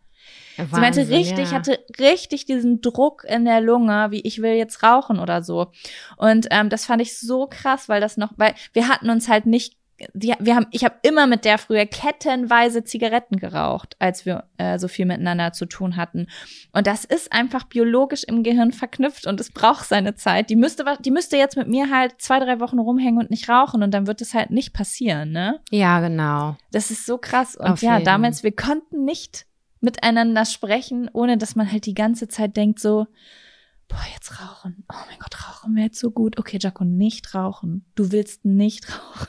Sie meinte Wahnsinn, richtig, ja. hatte richtig diesen Druck in der Lunge, wie ich will jetzt rauchen oder so. Und ähm, das fand ich so krass, weil das noch, weil wir hatten uns halt nicht die, wir haben, ich habe immer mit der früher kettenweise Zigaretten geraucht, als wir äh, so viel miteinander zu tun hatten. Und das ist einfach biologisch im Gehirn verknüpft und es braucht seine Zeit. Die müsste, die müsste jetzt mit mir halt zwei, drei Wochen rumhängen und nicht rauchen und dann wird es halt nicht passieren, ne? Ja, genau. Das ist so krass. Und Auf ja, jeden. damals, wir konnten nicht miteinander sprechen, ohne dass man halt die ganze Zeit denkt so, boah, jetzt rauchen. Oh mein Gott, rauchen wäre jetzt so gut. Okay, Jaco, nicht rauchen. Du willst nicht rauchen.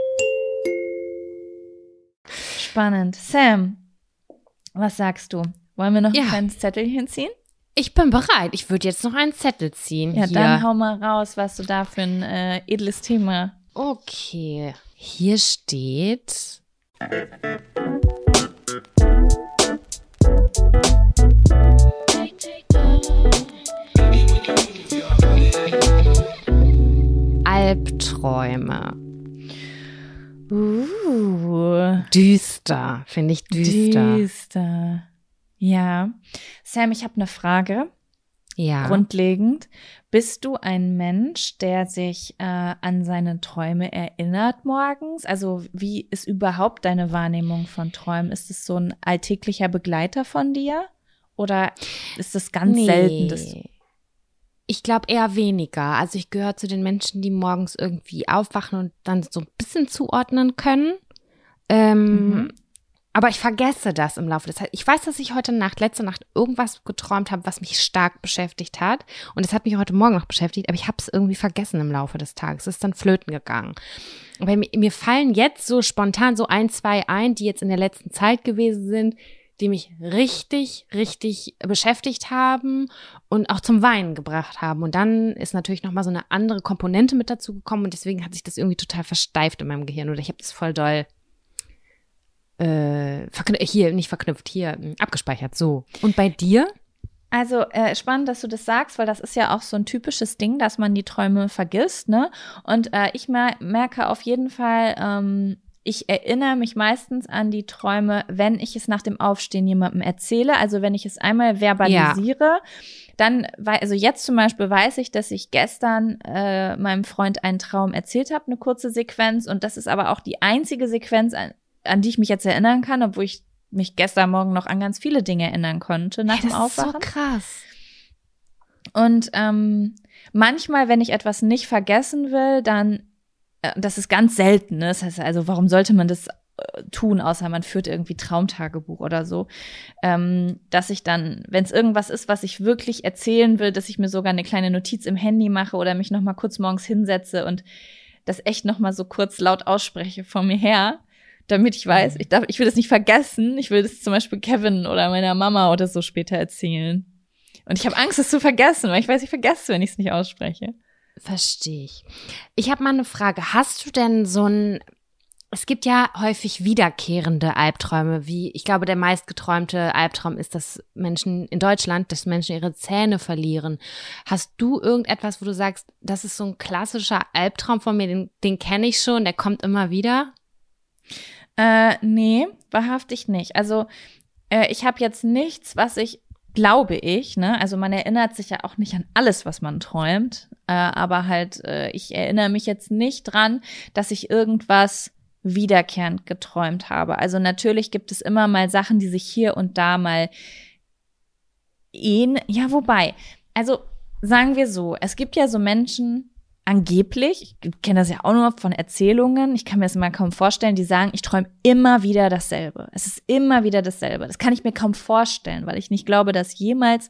Spannend. Sam, was sagst du? Wollen wir noch Ja. ein kleines Zettelchen ziehen? Ich bin bereit. Ich würde jetzt noch einen Zettel ziehen. Ja, hier. dann hau mal raus, was du da für ein äh, edles Thema. Okay. Hier steht. Albträume. Uh, Düster, finde ich düster. düster. Ja. Sam, ich habe eine Frage. Ja. Grundlegend. Bist du ein Mensch, der sich äh, an seine Träume erinnert morgens? Also wie ist überhaupt deine Wahrnehmung von Träumen? Ist es so ein alltäglicher Begleiter von dir? Oder ist es ganz Nee. selten? Ich glaube eher weniger. Also ich gehöre zu den Menschen, die morgens irgendwie aufwachen und dann so ein bisschen zuordnen können. Ähm, Mhm. Aber ich vergesse das im Laufe des Tages. Ich weiß, dass ich heute Nacht, letzte Nacht irgendwas geträumt habe, was mich stark beschäftigt hat. Und es hat mich heute Morgen noch beschäftigt, aber ich habe es irgendwie vergessen im Laufe des Tages. Es ist dann flöten gegangen. Aber mir, mir fallen jetzt so spontan so ein, zwei ein, die jetzt in der letzten Zeit gewesen sind, die mich richtig, richtig beschäftigt haben und auch zum Weinen gebracht haben. Und dann ist natürlich nochmal so eine andere Komponente mit dazu gekommen und deswegen hat sich das irgendwie total versteift in meinem Gehirn oder ich habe das voll doll äh, hier, nicht verknüpft, hier mh, abgespeichert. So. Und bei dir? Also äh, spannend, dass du das sagst, weil das ist ja auch so ein typisches Ding, dass man die Träume vergisst, ne? Und äh, ich mer merke auf jeden Fall, ähm, ich erinnere mich meistens an die Träume, wenn ich es nach dem Aufstehen jemandem erzähle. Also wenn ich es einmal verbalisiere, dann, wei- also jetzt zum Beispiel weiß ich, dass ich gestern äh, meinem Freund einen Traum erzählt habe, eine kurze Sequenz. Und das ist aber auch die einzige Sequenz, an, an die ich mich jetzt erinnern kann, obwohl ich mich gestern Morgen noch an ganz viele Dinge erinnern konnte nach Hey, dem Aufwachen. krass. Und ähm, manchmal, wenn ich etwas nicht vergessen will, dann, das ist ganz selten. Ne? Das heißt also, warum sollte man das äh, tun, außer man führt irgendwie Traumtagebuch oder so, ähm, dass ich dann, wenn es irgendwas ist, was ich wirklich erzählen will, dass ich mir sogar eine kleine Notiz im Handy mache oder mich noch mal kurz morgens hinsetze und das echt noch mal so kurz laut ausspreche vor mir her, damit ich weiß, ich, darf, ich will das nicht vergessen. Ich will das zum Beispiel Kevin oder meiner Mama oder so später erzählen. Und ich habe Angst, es zu vergessen, weil ich weiß, ich vergesse, wenn ich es nicht ausspreche. Verstehe ich. Ich habe mal eine Frage. Hast du denn so ein es gibt ja häufig wiederkehrende Albträume, wie ich glaube, der meistgeträumte Albtraum ist, dass Menschen in Deutschland, dass Menschen ihre Zähne verlieren. Hast du irgendetwas, wo du sagst, das ist so ein klassischer Albtraum von mir, den, den kenne ich schon, der kommt immer wieder? Äh, nee, wahrhaftig nicht. Also äh, ich habe jetzt nichts, was ich glaube ich, ne? Also man erinnert sich ja auch nicht an alles, was man träumt, äh, aber halt äh, ich erinnere mich jetzt nicht dran, dass ich irgendwas wiederkehrend geträumt habe. Also natürlich gibt es immer mal Sachen, die sich hier und da mal ähneln. Ja, wobei, also sagen wir so, es gibt ja so Menschen, angeblich, ich kenne das ja auch nur von Erzählungen, ich kann mir das mal kaum vorstellen, die sagen, ich träume immer wieder dasselbe. Es ist immer wieder dasselbe. Das kann ich mir kaum vorstellen, weil ich nicht glaube, dass jemals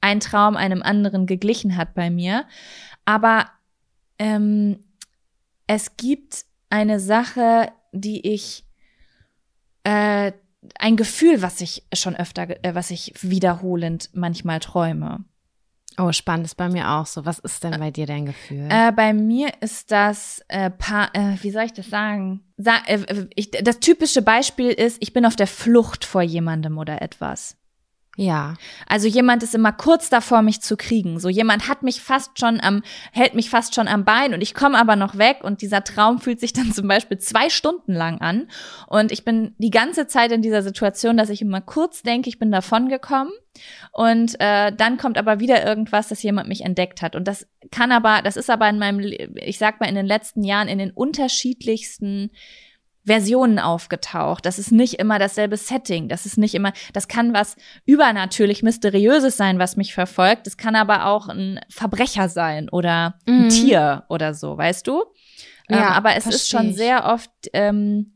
ein Traum einem anderen geglichen hat bei mir. Aber ähm, es gibt eine Sache, die ich, äh, ein Gefühl, was ich schon öfter, äh, was ich wiederholend manchmal träume. Oh, spannend ist bei mir auch so. Was ist denn bei dir dein Gefühl? Äh, bei mir ist das, äh, pa äh, wie soll ich das sagen? Sa äh, ich, das typische Beispiel ist, ich bin auf der Flucht vor jemandem oder etwas. Ja. Also jemand ist immer kurz davor, mich zu kriegen. So jemand hat mich fast schon am, hält mich fast schon am Bein und ich komme aber noch weg und dieser Traum fühlt sich dann zum Beispiel zwei Stunden lang an. Und ich bin die ganze Zeit in dieser Situation, dass ich immer kurz denke, ich bin davon gekommen. Und äh, dann kommt aber wieder irgendwas, dass jemand mich entdeckt hat. Und das kann aber, das ist aber in meinem, ich sag mal, in den letzten Jahren in den unterschiedlichsten Versionen aufgetaucht. Das ist nicht immer dasselbe Setting. Das ist nicht immer, das kann was übernatürlich Mysteriöses sein, was mich verfolgt. Das kann aber auch ein Verbrecher sein oder ein mhm. Tier oder so, weißt du? Ähm, ja, ähm, aber es ist schon sehr oft ähm,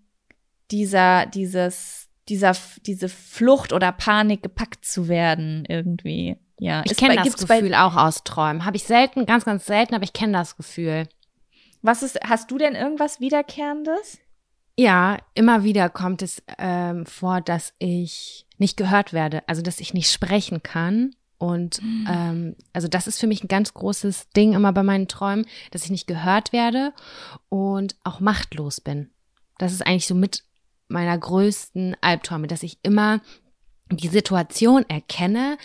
dieser, dieses, dieser, diese Flucht oder Panik gepackt zu werden irgendwie. Ja, ich kenne das Gefühl auch aus Träumen. Habe ich selten, ganz, ganz selten, aber ich kenne das Gefühl. Was ist, hast du denn irgendwas Wiederkehrendes? Ja, immer wieder kommt es ähm, vor, dass ich nicht gehört werde, also dass ich nicht sprechen kann. Und mhm. ähm, also das ist für mich ein ganz großes Ding immer bei meinen Träumen, dass ich nicht gehört werde und auch machtlos bin. Das ist eigentlich so mit meiner größten Albträume, dass ich immer die Situation erkenne,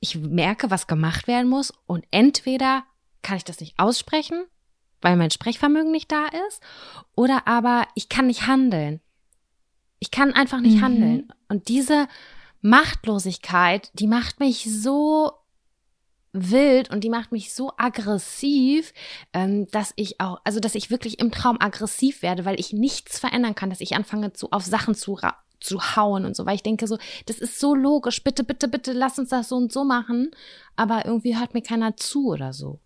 ich merke, was gemacht werden muss und entweder kann ich das nicht aussprechen weil mein Sprechvermögen nicht da ist, oder aber ich kann nicht handeln. Ich kann einfach nicht mhm. handeln. Und diese Machtlosigkeit, die macht mich so wild und die macht mich so aggressiv, ähm, dass ich auch, also dass ich wirklich im Traum aggressiv werde, weil ich nichts verändern kann, dass ich anfange zu auf Sachen zu zu hauen und so, weil ich denke so, das ist so logisch, bitte, bitte, bitte, lass uns das so und so machen, aber irgendwie hört mir keiner zu oder so.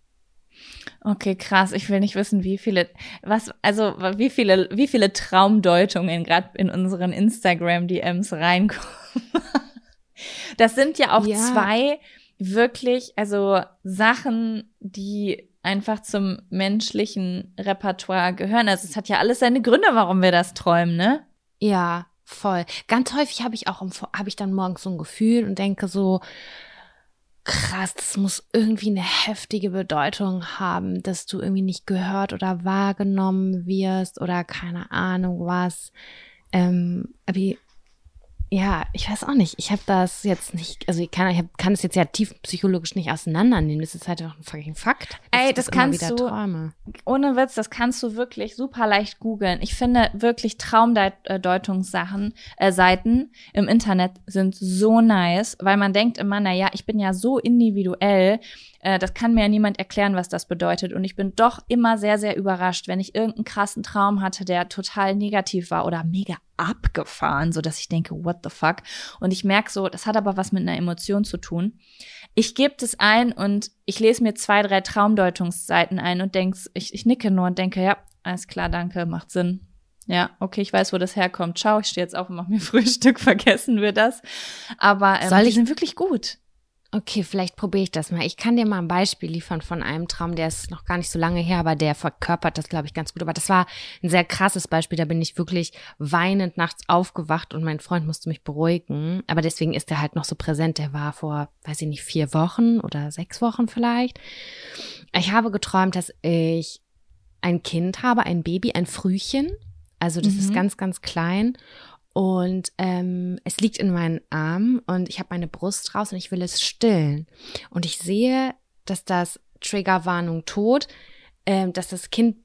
Okay, krass. Ich will nicht wissen, wie viele, was, also wie viele, wie viele Traumdeutungen gerade in unseren Instagram-DMs reinkommen. das sind ja auch ja. zwei wirklich, also Sachen, die einfach zum menschlichen Repertoire gehören. Also es hat ja alles seine Gründe, warum wir das träumen, ne? Ja, voll. Ganz häufig habe ich auch, habe ich dann morgens so ein Gefühl und denke so, krass, das muss irgendwie eine heftige Bedeutung haben, dass du irgendwie nicht gehört oder wahrgenommen wirst oder keine Ahnung was. Ähm, aber ja, ich weiß auch nicht. Ich habe das jetzt nicht, also ich kann, ich hab, kann es jetzt ja tief psychologisch nicht auseinandernehmen. Das ist halt einfach ein fucking Fakt. Ey, das, das kannst du, träume. ohne Witz, das kannst du wirklich super leicht googeln. Ich finde wirklich Traumdeutungssachen, äh, Seiten im Internet sind so nice, weil man denkt immer, na ja, ich bin ja so individuell, äh, das kann mir ja niemand erklären, was das bedeutet. Und ich bin doch immer sehr, sehr überrascht, wenn ich irgendeinen krassen Traum hatte, der total negativ war oder mega abgefahren, so dass ich denke, what the fuck? Und ich merke so, das hat aber was mit einer Emotion zu tun. Ich gebe das ein und ich lese mir zwei, drei Traumdeutungsseiten ein und denke, ich, ich nicke nur und denke, ja, alles klar, danke, macht Sinn. Ja, okay, ich weiß, wo das herkommt. Ciao, ich stehe jetzt auf und mache mir Frühstück, vergessen wir das. Aber ähm, Soll ich? die sind wirklich gut. Okay, vielleicht probiere ich das mal. Ich kann dir mal ein Beispiel liefern von einem Traum, der ist noch gar nicht so lange her, aber der verkörpert das, glaube ich, ganz gut. Aber das war ein sehr krasses Beispiel. Da bin ich wirklich weinend nachts aufgewacht und mein Freund musste mich beruhigen. Aber deswegen ist er halt noch so präsent. Der war vor, weiß ich nicht, vier Wochen oder sechs Wochen vielleicht. Ich habe geträumt, dass ich ein Kind habe, ein Baby, ein Frühchen Also das Mhm. ist ganz, ganz klein. Und ähm, es liegt in meinen Armen und ich habe meine Brust raus und ich will es stillen. Und ich sehe, dass das Triggerwarnung tot, ähm, dass das Kind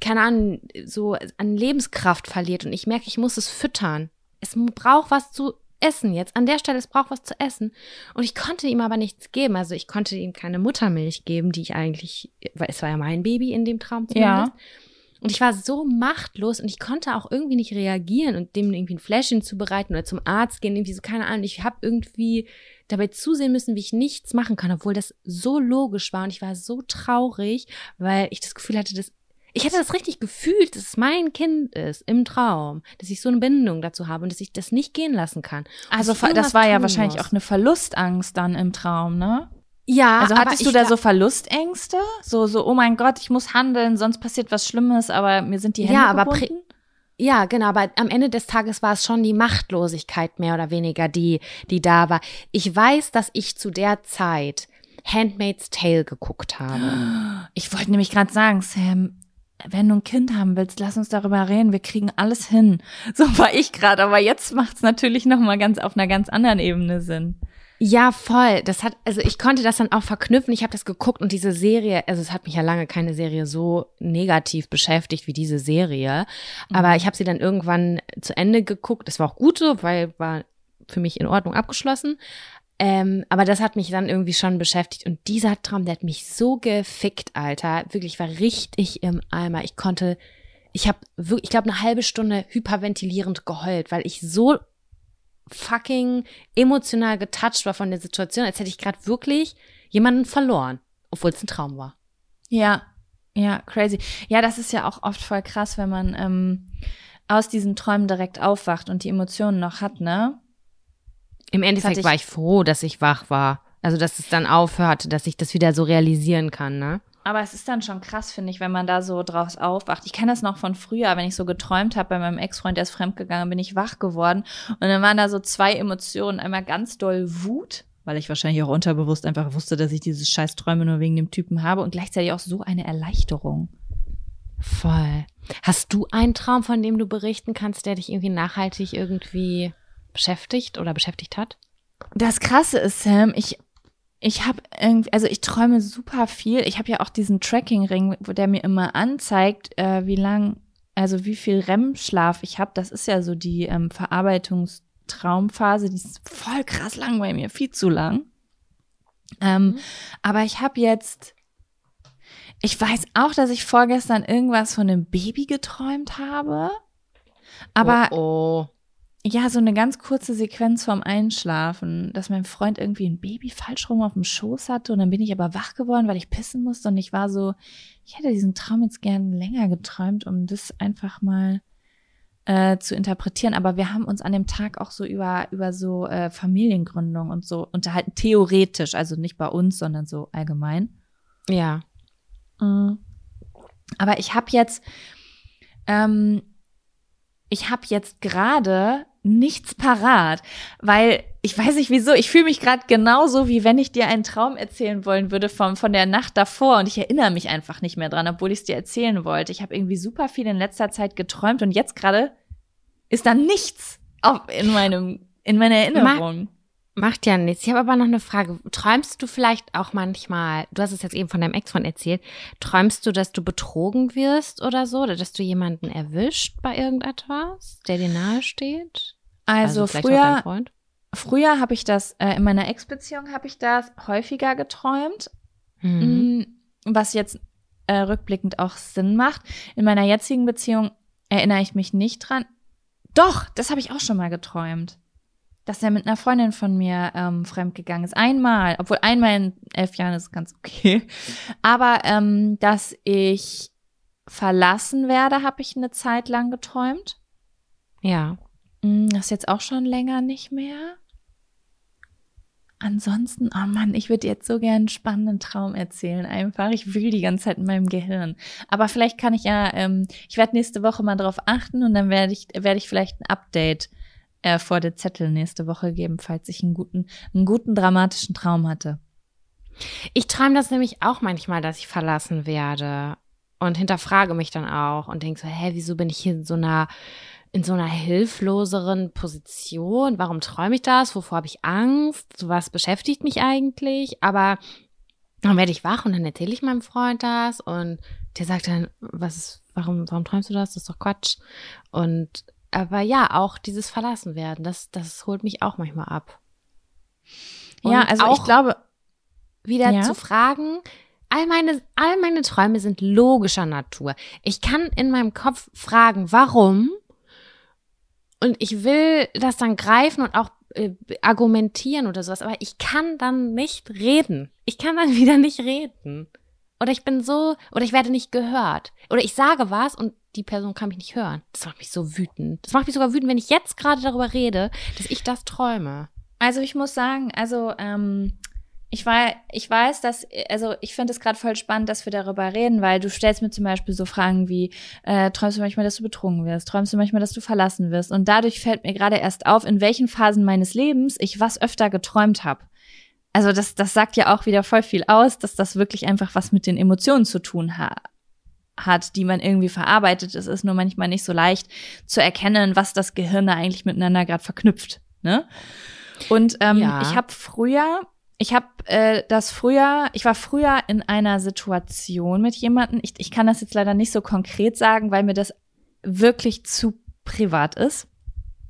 keine Ahnung, so an Lebenskraft verliert und ich merke, ich muss es füttern. Es braucht was zu essen jetzt. An der Stelle, es braucht was zu essen. Und ich konnte ihm aber nichts geben. Also ich konnte ihm keine Muttermilch geben, die ich eigentlich, weil es war ja mein Baby in dem Traum zumindest. Ja. Und ich war so machtlos und ich konnte auch irgendwie nicht reagieren und dem irgendwie ein Fläschchen zubereiten oder zum Arzt gehen, irgendwie so, keine Ahnung. Ich habe irgendwie dabei zusehen müssen, wie ich nichts machen kann, obwohl das so logisch war und ich war so traurig, weil ich das Gefühl hatte, dass ich hatte das richtig gefühlt, dass es mein Kind ist im Traum, dass ich so eine Bindung dazu habe und dass ich das nicht gehen lassen kann. Und Also das war ja tun wahrscheinlich muss. auch eine Verlustangst dann im Traum, ne? Ja, Also aber hattest du da so Verlustängste? So, so, oh mein Gott, ich muss handeln, sonst passiert was Schlimmes, aber mir sind die Hände Ja, aber gebunden? Ja, genau, aber am Ende des Tages war es schon die Machtlosigkeit mehr oder weniger, die, die da war. Ich weiß, dass ich zu der Zeit Handmaid's Tale geguckt habe. Ich wollte nämlich gerade sagen, Sam, wenn du ein Kind haben willst, lass uns darüber reden. Wir kriegen alles hin. So war ich gerade, aber jetzt macht's natürlich noch mal ganz auf einer ganz anderen Ebene Sinn. Ja, voll. Das hat, also ich konnte das dann auch verknüpfen. Ich habe das geguckt und diese Serie, also es hat mich ja lange keine Serie so negativ beschäftigt wie diese Serie. Aber ich habe sie dann irgendwann zu Ende geguckt. Das war auch gut so, weil war für mich in Ordnung abgeschlossen. Ähm, aber das hat mich dann irgendwie schon beschäftigt. Und dieser Traum, der hat mich so gefickt, Alter. Wirklich, ich war richtig im Eimer. Ich konnte, ich habe wirklich, ich glaube, eine halbe Stunde hyperventilierend geheult, weil ich so fucking emotional getoucht war von der Situation, als hätte ich gerade wirklich jemanden verloren, obwohl es ein Traum war. Ja, ja, crazy. Ja, das ist ja auch oft voll krass, wenn man ähm, aus diesen Träumen direkt aufwacht und die Emotionen noch hat, ne? Im Endeffekt ich- war ich froh, dass ich wach war. Also, dass es dann aufhörte, dass ich das wieder so realisieren kann, ne? Aber es ist dann schon krass, finde ich, wenn man da so draus aufwacht. Ich kenne das noch von früher, wenn ich so geträumt habe bei meinem Ex-Freund, der ist fremdgegangen, bin ich wach geworden. Und dann waren da so zwei Emotionen. Einmal ganz doll Wut, weil ich wahrscheinlich auch unterbewusst einfach wusste, dass ich diese scheiß Träume nur wegen dem Typen habe. Und gleichzeitig auch so eine Erleichterung. Voll. Hast du einen Traum, von dem du berichten kannst, der dich irgendwie nachhaltig irgendwie beschäftigt oder beschäftigt hat? Das Krasse ist, Sam, ich, ich habe irgendwie, also ich träume super viel. Ich habe ja auch diesen Tracking-Ring, wo der mir immer anzeigt, äh, wie lang, also wie viel REM-Schlaf ich habe. Das ist ja so die ähm, Verarbeitungstraumphase, die ist voll krass lang bei mir, viel zu lang. Ähm, Aber ich habe jetzt, ich weiß auch, dass ich vorgestern irgendwas von einem Baby geträumt habe. Aber oh, oh. Ja, so eine ganz kurze Sequenz vorm Einschlafen, dass mein Freund irgendwie ein Baby falsch rum auf dem Schoß hatte und dann bin ich aber wach geworden, weil ich pissen musste und ich war so, ich hätte diesen Traum jetzt gern länger geträumt, um das einfach mal äh, zu interpretieren. Aber wir haben uns an dem Tag auch so über, über so äh, Familiengründung und so unterhalten, theoretisch, also nicht bei uns, sondern so allgemein. Ja. Mm. Aber ich habe jetzt, ähm, ich habe jetzt gerade nichts parat, weil ich weiß nicht wieso, ich fühle mich gerade genauso, wie wenn ich dir einen Traum erzählen wollen würde von, von der Nacht davor und ich erinnere mich einfach nicht mehr dran, obwohl ich es dir erzählen wollte. Ich habe irgendwie super viel in letzter Zeit geträumt und jetzt gerade ist da nichts auf, in meinem, in meiner Erinnerung. Macht ja nichts. Ich habe aber noch eine Frage. Träumst du vielleicht auch manchmal, du hast es jetzt eben von deinem Ex-Freund erzählt, träumst du, dass du betrogen wirst oder so? Oder dass du jemanden erwischt bei irgendetwas, der dir nahe steht? Also, dein früher, früher habe ich das, äh, in meiner Ex-Beziehung habe ich das häufiger geträumt. Mhm. Mm, Was jetzt äh, rückblickend auch Sinn macht. In meiner jetzigen Beziehung erinnere ich mich nicht dran. Doch, das habe ich auch schon mal geträumt. Dass er mit einer Freundin von mir ähm, fremdgegangen ist. Einmal, obwohl einmal in elf Jahren ist ganz okay. Aber ähm, dass ich verlassen werde, habe ich eine Zeit lang geträumt. Ja. Mm, Das ist jetzt auch schon länger nicht mehr. Ansonsten, oh Mann, ich würde jetzt so gerne einen spannenden Traum erzählen. Einfach, ich will die ganze Zeit in meinem Gehirn. Aber vielleicht kann ich ja, ähm, ich werde nächste Woche mal drauf achten und dann werde ich, werde ich vielleicht ein Update äh, vor der Zettel nächste Woche geben, falls ich einen guten, einen guten dramatischen Traum hatte. Ich träume das nämlich auch manchmal, dass ich verlassen werde. und hinterfrage mich dann auch und denke so, hä, wieso bin ich hier in so einer in so einer hilfloseren Position? Warum träume ich das? Wovor habe ich Angst? Was beschäftigt mich eigentlich? Aber dann werde ich wach und dann erzähle ich meinem Freund das und der sagt dann, was ist, warum, warum träumst du das? Das ist doch Quatsch. Und aber ja, auch dieses Verlassenwerden, das, das holt mich auch manchmal ab. Und ja, also ich glaube, wieder ja? zu fragen, all meine, all meine Träume sind logischer Natur. Ich kann in meinem Kopf fragen, warum? Und ich will das dann greifen und auch äh, argumentieren oder sowas, aber ich kann dann nicht reden. Ich kann dann wieder nicht reden. Oder ich bin so, oder ich werde nicht gehört. Oder ich sage was und die Person kann mich nicht hören. Das macht mich so wütend. Das macht mich sogar wütend, wenn ich jetzt gerade darüber rede, dass ich das träume. Also ich muss sagen, also ähm, ich, war, ich weiß, dass, also ich finde es gerade voll spannend, dass wir darüber reden, weil du stellst mir zum Beispiel so Fragen wie, äh, träumst du manchmal, dass du betrunken wirst? Träumst du manchmal, dass du verlassen wirst? Und dadurch fällt mir gerade erst auf, in welchen Phasen meines Lebens ich was öfter geträumt habe. Also das, das sagt ja auch wieder voll viel aus, dass das wirklich einfach was mit den Emotionen zu tun ha hat, die man irgendwie verarbeitet. Es ist nur manchmal nicht so leicht zu erkennen, was das Gehirn da eigentlich miteinander gerade verknüpft. Ne? Und ähm, ja. ich habe früher ich habe äh, das früher, ich war früher in einer Situation mit jemandem. Ich, ich kann das jetzt leider nicht so konkret sagen, weil mir das wirklich zu privat ist.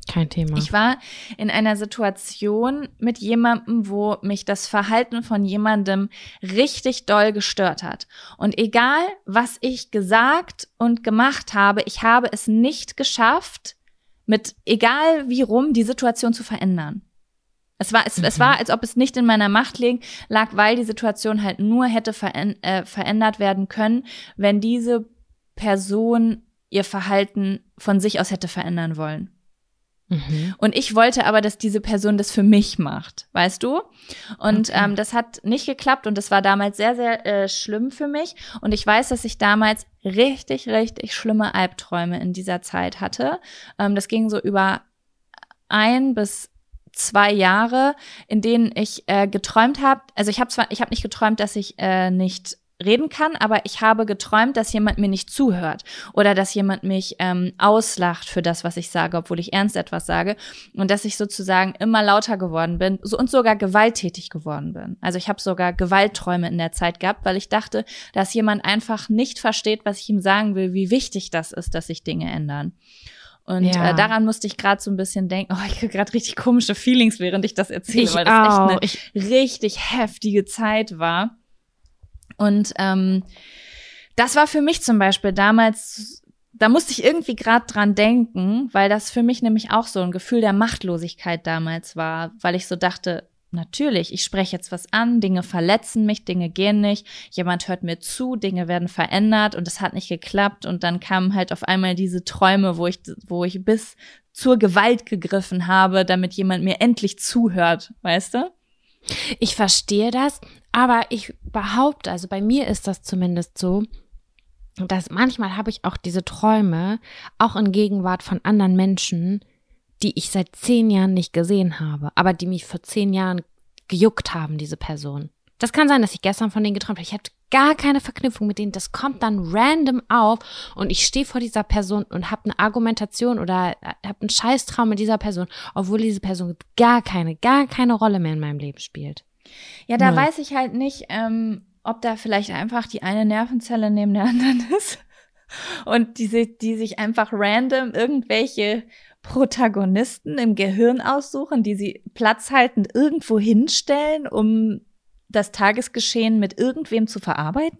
Kein Thema. Ich war in einer Situation mit jemandem, wo mich das Verhalten von jemandem richtig doll gestört hat. Und egal, was ich gesagt und gemacht habe, ich habe es nicht geschafft, mit egal wie rum die Situation zu verändern. Es war, es, mhm. es war, als ob es nicht in meiner Macht lag, lag, weil die Situation halt nur hätte äh, verändert werden können, wenn diese Person ihr Verhalten von sich aus hätte verändern wollen. Mhm. Und ich wollte aber, dass diese Person das für mich macht, weißt du? Und okay. ähm, das hat nicht geklappt und das war damals sehr, sehr äh, schlimm für mich. Und ich weiß, dass ich damals richtig, richtig schlimme Albträume in dieser Zeit hatte. Ähm, das ging so über ein bis zwei Jahre, in denen ich äh, geträumt habe. Also ich habe zwar, ich habe nicht geträumt, dass ich äh, nicht reden kann, aber ich habe geträumt, dass jemand mir nicht zuhört oder dass jemand mich ähm, auslacht für das, was ich sage, obwohl ich ernst etwas sage und dass ich sozusagen immer lauter geworden bin so, und sogar gewalttätig geworden bin. Also ich habe sogar Gewaltträume in der Zeit gehabt, weil ich dachte, dass jemand einfach nicht versteht, was ich ihm sagen will, wie wichtig das ist, dass sich Dinge ändern. Und äh, ja. äh, daran musste ich gerade so ein bisschen denken, oh, ich kriege gerade richtig komische Feelings, während ich das erzähle, ich weil das auch. echt eine ich richtig heftige Zeit war. Und ähm, das war für mich zum Beispiel damals, da musste ich irgendwie gerade dran denken, weil das für mich nämlich auch so ein Gefühl der Machtlosigkeit damals war, weil ich so dachte, Natürlich, ich spreche jetzt was an, Dinge verletzen mich, Dinge gehen nicht, jemand hört mir zu, Dinge werden verändert und es hat nicht geklappt und dann kamen halt auf einmal diese Träume, wo ich, wo ich bis zur Gewalt gegriffen habe, damit jemand mir endlich zuhört, weißt du? Ich verstehe das, aber ich behaupte, also bei mir ist das zumindest so, dass manchmal habe ich auch diese Träume, auch in Gegenwart von anderen Menschen, die ich seit zehn Jahren nicht gesehen habe, aber die mich vor zehn Jahren gejuckt haben, diese Person. Das kann sein, dass ich gestern von denen geträumt habe. Ich hatte gar keine Verknüpfung mit denen. Das kommt dann random auf und ich stehe vor dieser Person und habe eine Argumentation oder habe einen Scheißtraum mit dieser Person, obwohl diese Person gar keine, gar keine Rolle mehr in meinem Leben spielt. Ja, da Null. weiß ich halt nicht, ähm, ob da vielleicht einfach die eine Nervenzelle neben der anderen ist und diese, die sich einfach random irgendwelche Protagonisten im Gehirn aussuchen, die sie platzhaltend irgendwo hinstellen, um das Tagesgeschehen mit irgendwem zu verarbeiten?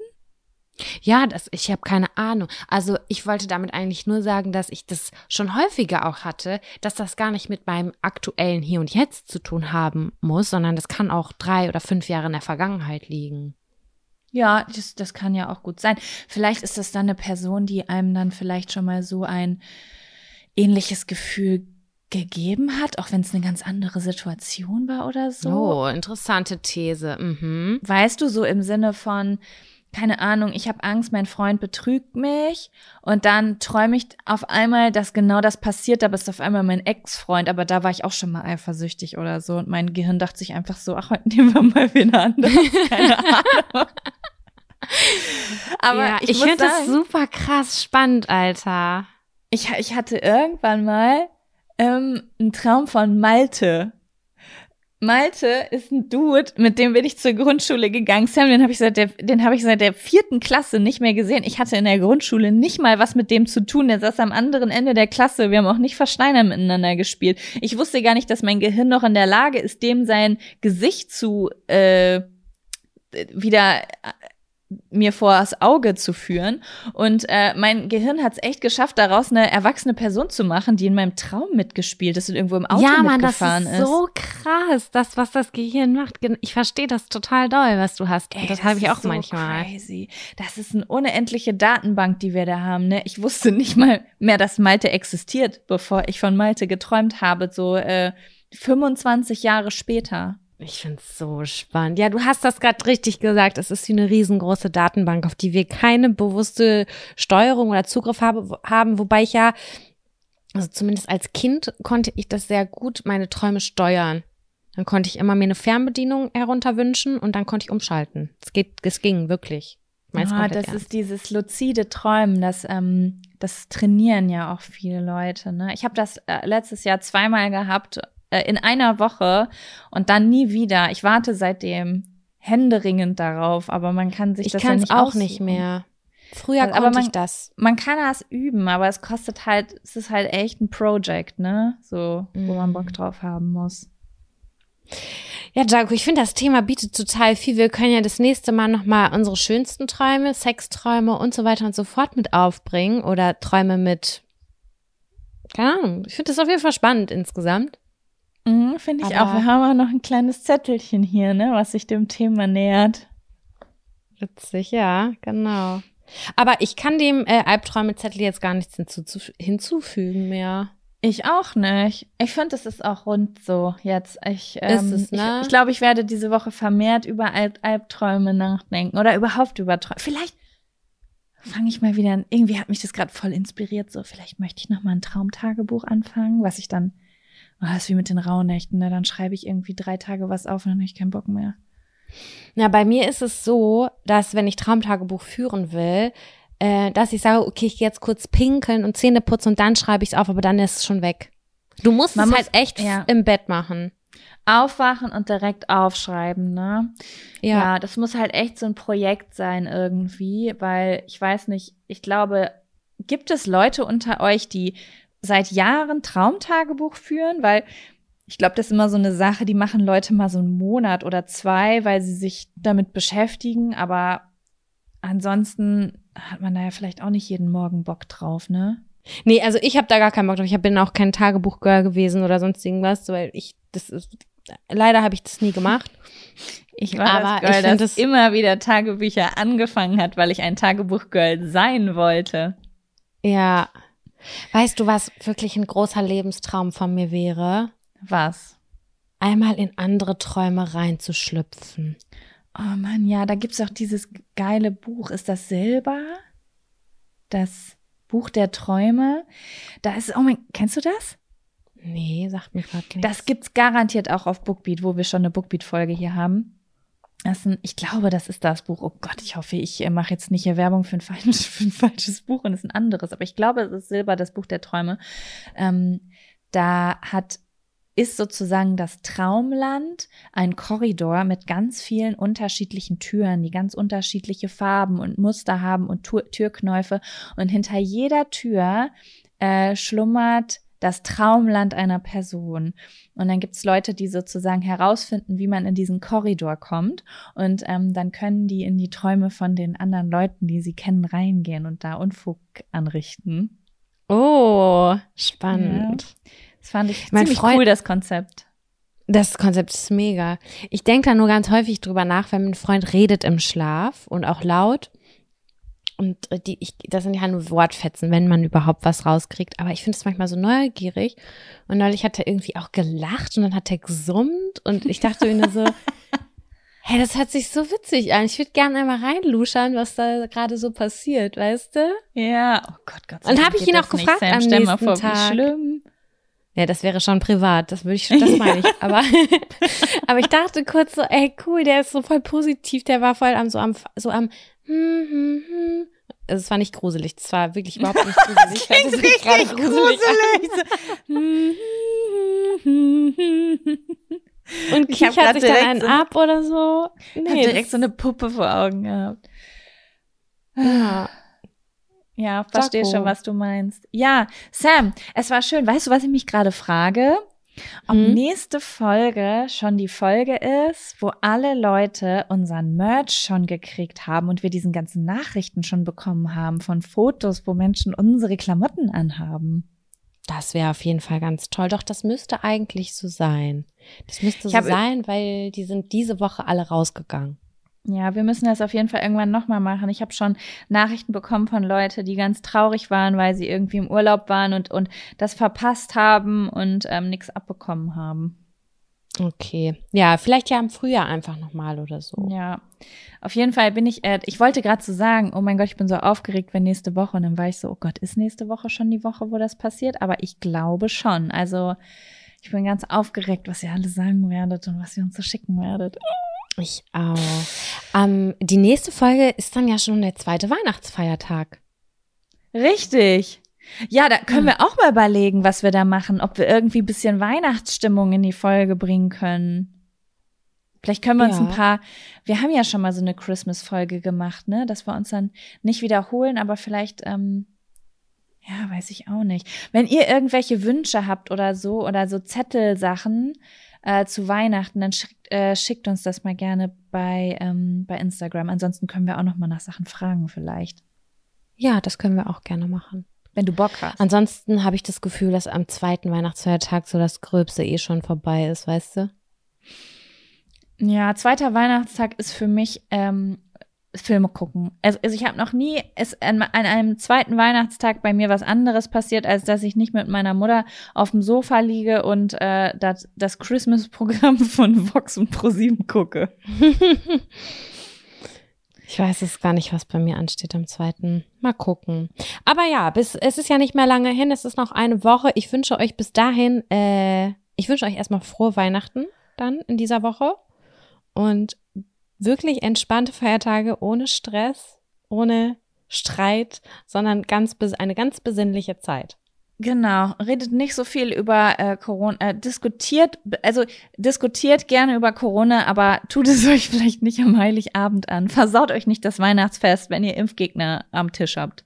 Ja, das, ich habe keine Ahnung. Also ich wollte damit eigentlich nur sagen, dass ich das schon häufiger auch hatte, dass das gar nicht mit meinem aktuellen Hier und Jetzt zu tun haben muss, sondern das kann auch drei oder fünf Jahre in der Vergangenheit liegen. Ja, das, das kann ja auch gut sein. Vielleicht ist das dann eine Person, die einem dann vielleicht schon mal so ein ähnliches Gefühl gegeben hat, auch wenn es eine ganz andere Situation war oder so. Oh, interessante These. Mhm. Weißt du, so im Sinne von, keine Ahnung, ich habe Angst, mein Freund betrügt mich und dann träume ich auf einmal, dass genau das passiert, aber es ist auf einmal mein Ex-Freund, aber da war ich auch schon mal eifersüchtig oder so und mein Gehirn dachte sich einfach so, ach, heute nehmen wir mal wieder an. Keine Ahnung. Aber ja, ich, ich finde das super krass spannend, Alter. Ich, ich hatte irgendwann mal ähm, einen Traum von Malte. Malte ist ein Dude, mit dem bin ich zur Grundschule gegangen. Sam, den habe ich seit der, den habe ich seit der vierten Klasse nicht mehr gesehen. Ich hatte in der Grundschule nicht mal was mit dem zu tun. Der saß am anderen Ende der Klasse. Wir haben auch nicht Versteiner miteinander gespielt. Ich wusste gar nicht, dass mein Gehirn noch in der Lage ist, dem sein Gesicht zu äh, wieder mir vor das Auge zu führen. Und äh, mein Gehirn hat es echt geschafft, daraus eine erwachsene Person zu machen, die in meinem Traum mitgespielt ist und irgendwo im Auto ja, Mann, mitgefahren ist. Ja, das ist so krass, das, was das Gehirn macht. Ich verstehe das total doll, was du hast. Ey, das, das habe ich auch so manchmal. Crazy. Das ist eine unendliche Datenbank, die wir da haben. Ne? Ich wusste nicht mal mehr, dass Malte existiert, bevor ich von Malte geträumt habe, so äh, 25 Jahre später. Ich finde es so spannend. Ja, du hast das gerade richtig gesagt. Es ist wie eine riesengroße Datenbank, auf die wir keine bewusste Steuerung oder Zugriff habe, haben. Wobei ich ja, also zumindest als Kind konnte ich das sehr gut, meine Träume steuern. Dann konnte ich immer mir eine Fernbedienung herunterwünschen und dann konnte ich umschalten. Es geht, es ging wirklich. Ah, das ernst. ist dieses luzide Träumen, das, ähm, das trainieren ja auch viele Leute. Ne? Ich habe das äh, letztes Jahr zweimal gehabt äh, in einer Woche und dann nie wieder. Ich warte seitdem händeringend darauf, aber man kann sich ich das ja nicht auch nicht mehr. Früher also, konnte man, ich das. Man kann das üben, aber es kostet halt, es ist halt echt ein Project, ne? So, wo mm. man Bock mhm. drauf haben muss. Ja, Jaco, ich finde, das Thema bietet total viel. Wir können ja das nächste Mal nochmal unsere schönsten Träume, Sexträume und so weiter und so fort mit aufbringen oder Träume mit, keine Ahnung. Ich finde das auf jeden Fall spannend insgesamt. Mhm, Finde ich Aber auch. Wir haben auch noch ein kleines Zettelchen hier, ne, was sich dem Thema nähert. Witzig, ja, genau. Aber ich kann dem äh, Albträume-Zettel jetzt gar nichts hinzufügen mehr. Ich auch nicht. Ich finde, es ist auch rund so jetzt. Ich, ähm, es, ne? ich, ich glaube, ich werde diese Woche vermehrt über Alb Albträume nachdenken oder überhaupt über Träume. Vielleicht fange ich mal wieder an. Irgendwie hat mich das gerade voll inspiriert. So, vielleicht möchte ich noch mal ein Traumtagebuch anfangen, was ich dann das ist wie mit den Rauhnächten, ne? Dann schreibe ich irgendwie drei Tage was auf und dann habe ich keinen Bock mehr. Na, bei mir ist es so, dass wenn ich Traumtagebuch führen will, äh, dass ich sage, okay, ich gehe jetzt kurz pinkeln und Zähne putzen und dann schreibe ich es auf, aber dann ist es schon weg. Du musst Man es muss, halt echt ja. im Bett machen. Aufwachen und direkt aufschreiben, ne? Ja. ja, das muss halt echt so ein Projekt sein irgendwie, weil ich weiß nicht, ich glaube, gibt es Leute unter euch, die seit Jahren Traumtagebuch führen, weil ich glaube, das ist immer so eine Sache, die machen Leute mal so einen Monat oder zwei, weil sie sich damit beschäftigen, aber ansonsten hat man da ja vielleicht auch nicht jeden Morgen Bock drauf, ne? Nee, also ich habe da gar keinen Bock drauf. Ich bin auch kein Tagebuchgirl gewesen oder sonst irgendwas, weil ich das ist leider habe ich das nie gemacht. Ich war aber das Girl, ich das immer wieder Tagebücher angefangen hat, weil ich ein Tagebuchgirl sein wollte. Ja, Weißt du, was wirklich ein großer Lebenstraum von mir wäre? Was? Einmal in andere Träume reinzuschlüpfen. Oh Mann, ja, da gibt's auch dieses geile Buch. Ist das Silber? Das Buch der Träume. Da ist, oh mein, kennst du das? Nee, sagt mir gerade nichts. Das gibt's garantiert auch auf Bookbeat, wo wir schon eine Bookbeat-Folge hier haben. Ein, ich glaube, das ist das Buch. Oh Gott, ich hoffe, ich äh, mache jetzt nicht hier Werbung für ein, falsches, für ein falsches Buch und es ist ein anderes. Aber ich glaube, es ist Silber, das Buch der Träume. Ähm, da hat ist sozusagen das Traumland ein Korridor mit ganz vielen unterschiedlichen Türen, die ganz unterschiedliche Farben und Muster haben und Türknäufe. Und hinter jeder Tür äh, schlummert das Traumland einer Person. Und dann gibt's Leute, die sozusagen herausfinden, wie man in diesen Korridor kommt. Und ähm, dann können die in die Träume von den anderen Leuten, die sie kennen, reingehen und da Unfug anrichten. Oh, spannend. Ja. Das fand ich mein ziemlich Freund, cool, das Konzept. Das Konzept ist mega. Ich denke da nur ganz häufig drüber nach, wenn mein Freund redet im Schlaf und auch laut. Und äh, die, ich, das sind ja nur Wortfetzen, wenn man überhaupt was rauskriegt. Aber ich finde es manchmal so neugierig. Und neulich hat er irgendwie auch gelacht und dann hat er gesummt. Und ich dachte mir nur so, hey, das hört sich so witzig an. Ich würde gerne einmal reinluschern, was da gerade so passiert, weißt du? Ja, oh Gott, Gott. Und habe ich ihn auch gefragt Sam, am nächsten vor, Tag. Wie schlimm. Ja, das wäre schon privat, das würde ich, das meine ich. Aber, aber ich dachte kurz so, ey, cool, der ist so voll positiv, der war voll am, so am, so am hm, hm, hm. Also es war nicht gruselig, es war wirklich überhaupt nicht gruselig. das klingt richtig gruselig. gruselig. Und kichert sich dann einen so, ab oder so? Nee, hab direkt so eine Puppe vor Augen gehabt. Ja. Ja, verstehe schon, was du meinst. Ja, Sam, es war schön. Weißt du, was ich mich gerade frage? Ob hm? nächste Folge schon die Folge ist, wo alle Leute unseren Merch schon gekriegt haben und wir diesen ganzen Nachrichten schon bekommen haben von Fotos, wo Menschen unsere Klamotten anhaben. Das wäre auf jeden Fall ganz toll. Doch, das müsste eigentlich so sein. Das müsste so sein, weil die sind diese Woche alle rausgegangen. Ja, wir müssen das auf jeden Fall irgendwann nochmal machen. Ich habe schon Nachrichten bekommen von Leuten, die ganz traurig waren, weil sie irgendwie im Urlaub waren und, und das verpasst haben und ähm, nichts abbekommen haben. Okay. Ja, vielleicht ja im Frühjahr einfach nochmal oder so. Ja. Auf jeden Fall bin ich, äh, ich wollte gerade so sagen, oh mein Gott, ich bin so aufgeregt, wenn nächste Woche. Und dann war ich so, oh Gott, ist nächste Woche schon die Woche, wo das passiert? Aber ich glaube schon. Also ich bin ganz aufgeregt, was ihr alle sagen werdet und was ihr uns so schicken werdet. Ich auch. Ähm, die nächste Folge ist dann ja schon der zweite Weihnachtsfeiertag. Richtig. Ja, da können wir auch mal überlegen, was wir da machen, ob wir irgendwie bisschen Weihnachtsstimmung in die Folge bringen können. Vielleicht können wir uns ja. ein paar, wir haben ja schon mal so eine Christmas-Folge gemacht, ne, dass wir uns dann nicht wiederholen, aber vielleicht, ähm, ja, weiß ich auch nicht. Wenn ihr irgendwelche Wünsche habt oder so oder so Zettelsachen äh, zu Weihnachten, dann schickt, äh, schickt uns das mal gerne bei, ähm, bei Instagram. Ansonsten können wir auch noch mal nach Sachen fragen vielleicht. Ja, das können wir auch gerne machen. Wenn du Bock hast. Ansonsten habe ich das Gefühl, dass am zweiten Weihnachtsfeiertag so das Gröbste eh schon vorbei ist, weißt du? Ja, zweiter Weihnachtstag ist für mich ähm, Filme gucken. Also, also ich habe noch nie es an, an, einem zweiten Weihnachtstag bei mir was anderes passiert, als dass ich nicht mit meiner Mutter auf dem Sofa liege und äh, das, das Christmas-Programm von Vox und ProSieben gucke. ich weiß es gar nicht, was bei mir ansteht am zweiten. Mal gucken. Aber ja, bis es ist ja nicht mehr lange hin. Es ist noch eine Woche. Ich wünsche euch bis dahin. Äh, ich wünsche euch erstmal frohe Weihnachten dann in dieser Woche und wirklich entspannte Feiertage ohne Stress, ohne Streit, sondern ganz eine ganz besinnliche Zeit. Genau, redet nicht so viel über äh, Corona, äh, diskutiert, also diskutiert gerne über Corona, aber tut es euch vielleicht nicht am Heiligabend an. Versaut euch nicht das Weihnachtsfest, wenn ihr Impfgegner am Tisch habt.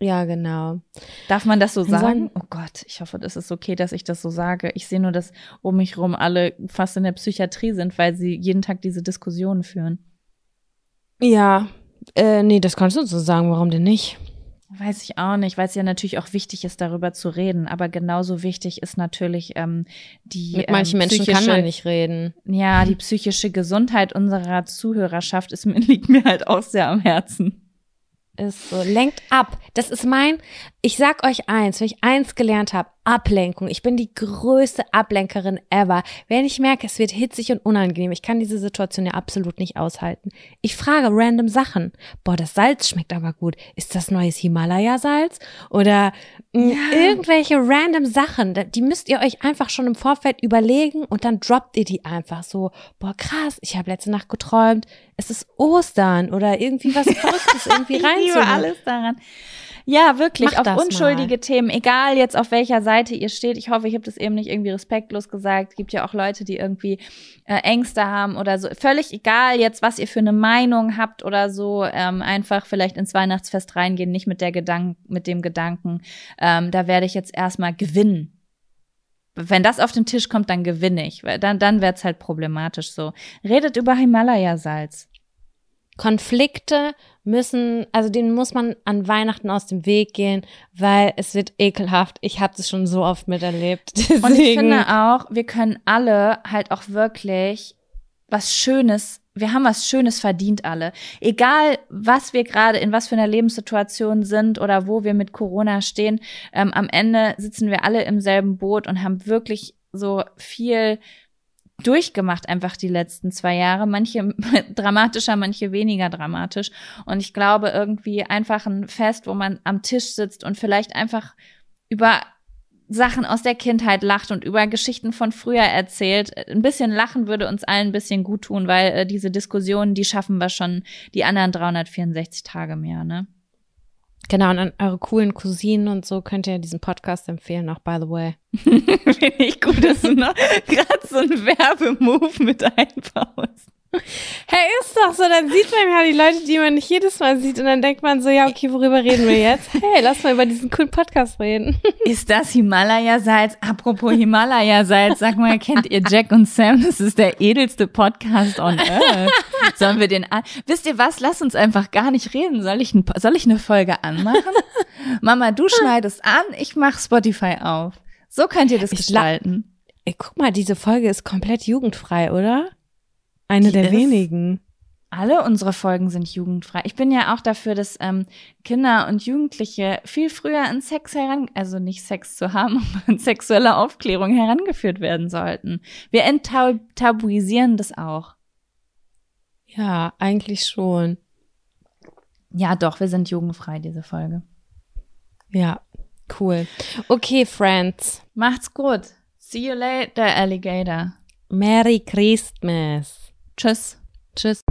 Ja, genau. Darf man das so sagen? Oh Gott, ich hoffe, das ist okay, dass ich das so sage. Ich sehe nur, dass um mich rum alle fast in der Psychiatrie sind, weil sie jeden Tag diese Diskussionen führen. Ja, äh, nee, das kannst du so sagen. Warum denn nicht? Weiß ich auch nicht, weil es ja natürlich auch wichtig ist, darüber zu reden. Aber genauso wichtig ist natürlich ähm, die. Mit manchen ähm, Menschen kann man nicht reden. Ja, die psychische Gesundheit unserer Zuhörerschaft ist, liegt mir halt auch sehr am Herzen ist so, lenkt ab. Das ist mein, ich sag euch eins, wenn ich eins gelernt habe, Ablenkung. Ich bin die größte Ablenkerin ever. Wenn ich merke, es wird hitzig und unangenehm, ich kann diese Situation ja absolut nicht aushalten. Ich frage random Sachen. Boah, das Salz schmeckt aber gut. Ist das neues Himalaya-Salz? Oder ja. irgendwelche random Sachen, die müsst ihr euch einfach schon im Vorfeld überlegen und dann droppt ihr die einfach so. Boah, krass, ich habe letzte Nacht geträumt, es ist Ostern oder irgendwie was Verrücktes irgendwie rein. ich liebe alles daran. Ja, wirklich, Mach auf unschuldige mal. Themen, egal jetzt auf welcher Seite ihr steht. Ich hoffe, ich habe das eben nicht irgendwie respektlos gesagt. Es gibt ja auch Leute, die irgendwie äh, Ängste haben oder so. Völlig egal jetzt, was ihr für eine Meinung habt oder so. Ähm, einfach vielleicht ins Weihnachtsfest reingehen, nicht mit der Gedank mit dem Gedanken, ähm, da werde ich jetzt erstmal gewinnen. Wenn das auf den Tisch kommt, dann gewinne ich. Dann, dann wird's halt problematisch so. Redet über Himalaya-Salz. Konflikte müssen, also denen muss man an Weihnachten aus dem Weg gehen, weil es wird ekelhaft. Ich habe das schon so oft miterlebt. Deswegen. Und ich finde auch, wir können alle halt auch wirklich was Schönes, wir haben was Schönes verdient alle. Egal, was wir gerade in was für einer Lebenssituation sind oder wo wir mit Corona stehen, ähm, am Ende sitzen wir alle im selben Boot und haben wirklich so viel durchgemacht einfach die letzten zwei Jahre. Manche dramatischer, manche weniger dramatisch. Und ich glaube irgendwie einfach ein Fest, wo man am Tisch sitzt und vielleicht einfach über Sachen aus der Kindheit lacht und über Geschichten von früher erzählt. Ein bisschen Lachen würde uns allen ein bisschen gut tun, weil äh, diese Diskussionen, die schaffen wir schon die anderen 364 Tage mehr, ne? Genau, und an eure coolen Cousinen und so könnt ihr diesen Podcast empfehlen, auch by the way. Finde ich gut, dass du noch gerade so einen Werbemove mit einbaust. Hey, ist doch so, dann sieht man ja die Leute, die man nicht jedes Mal sieht und dann denkt man so, ja, okay, worüber reden wir jetzt? Hey, lass mal über diesen coolen Podcast reden. Ist das Himalaya-Salz? Apropos Himalaya-Salz, sag mal, kennt ihr Jack und Sam? Das ist der edelste Podcast on Earth. Sollen wir den an Wisst ihr was? Lass uns einfach gar nicht reden. Soll ich, ein, soll ich eine Folge anmachen? Mama, du schneidest an, ich mach Spotify auf. So könnt ihr das Ich gestalten. Ey, guck mal, diese Folge ist komplett jugendfrei, oder? Eine Die der wenigen. Alle unsere Folgen sind jugendfrei. Ich bin ja auch dafür, dass ähm, Kinder und Jugendliche viel früher an Sex heran, also nicht Sex zu haben, aber an sexuelle Aufklärung herangeführt werden sollten. Wir enttabuisieren das auch. Ja, eigentlich schon. Ja, doch, wir sind jugendfrei, diese Folge. Ja, cool. Okay, Friends. Macht's gut. See you later, Alligator. Merry Christmas. Tschüss. Tschüss.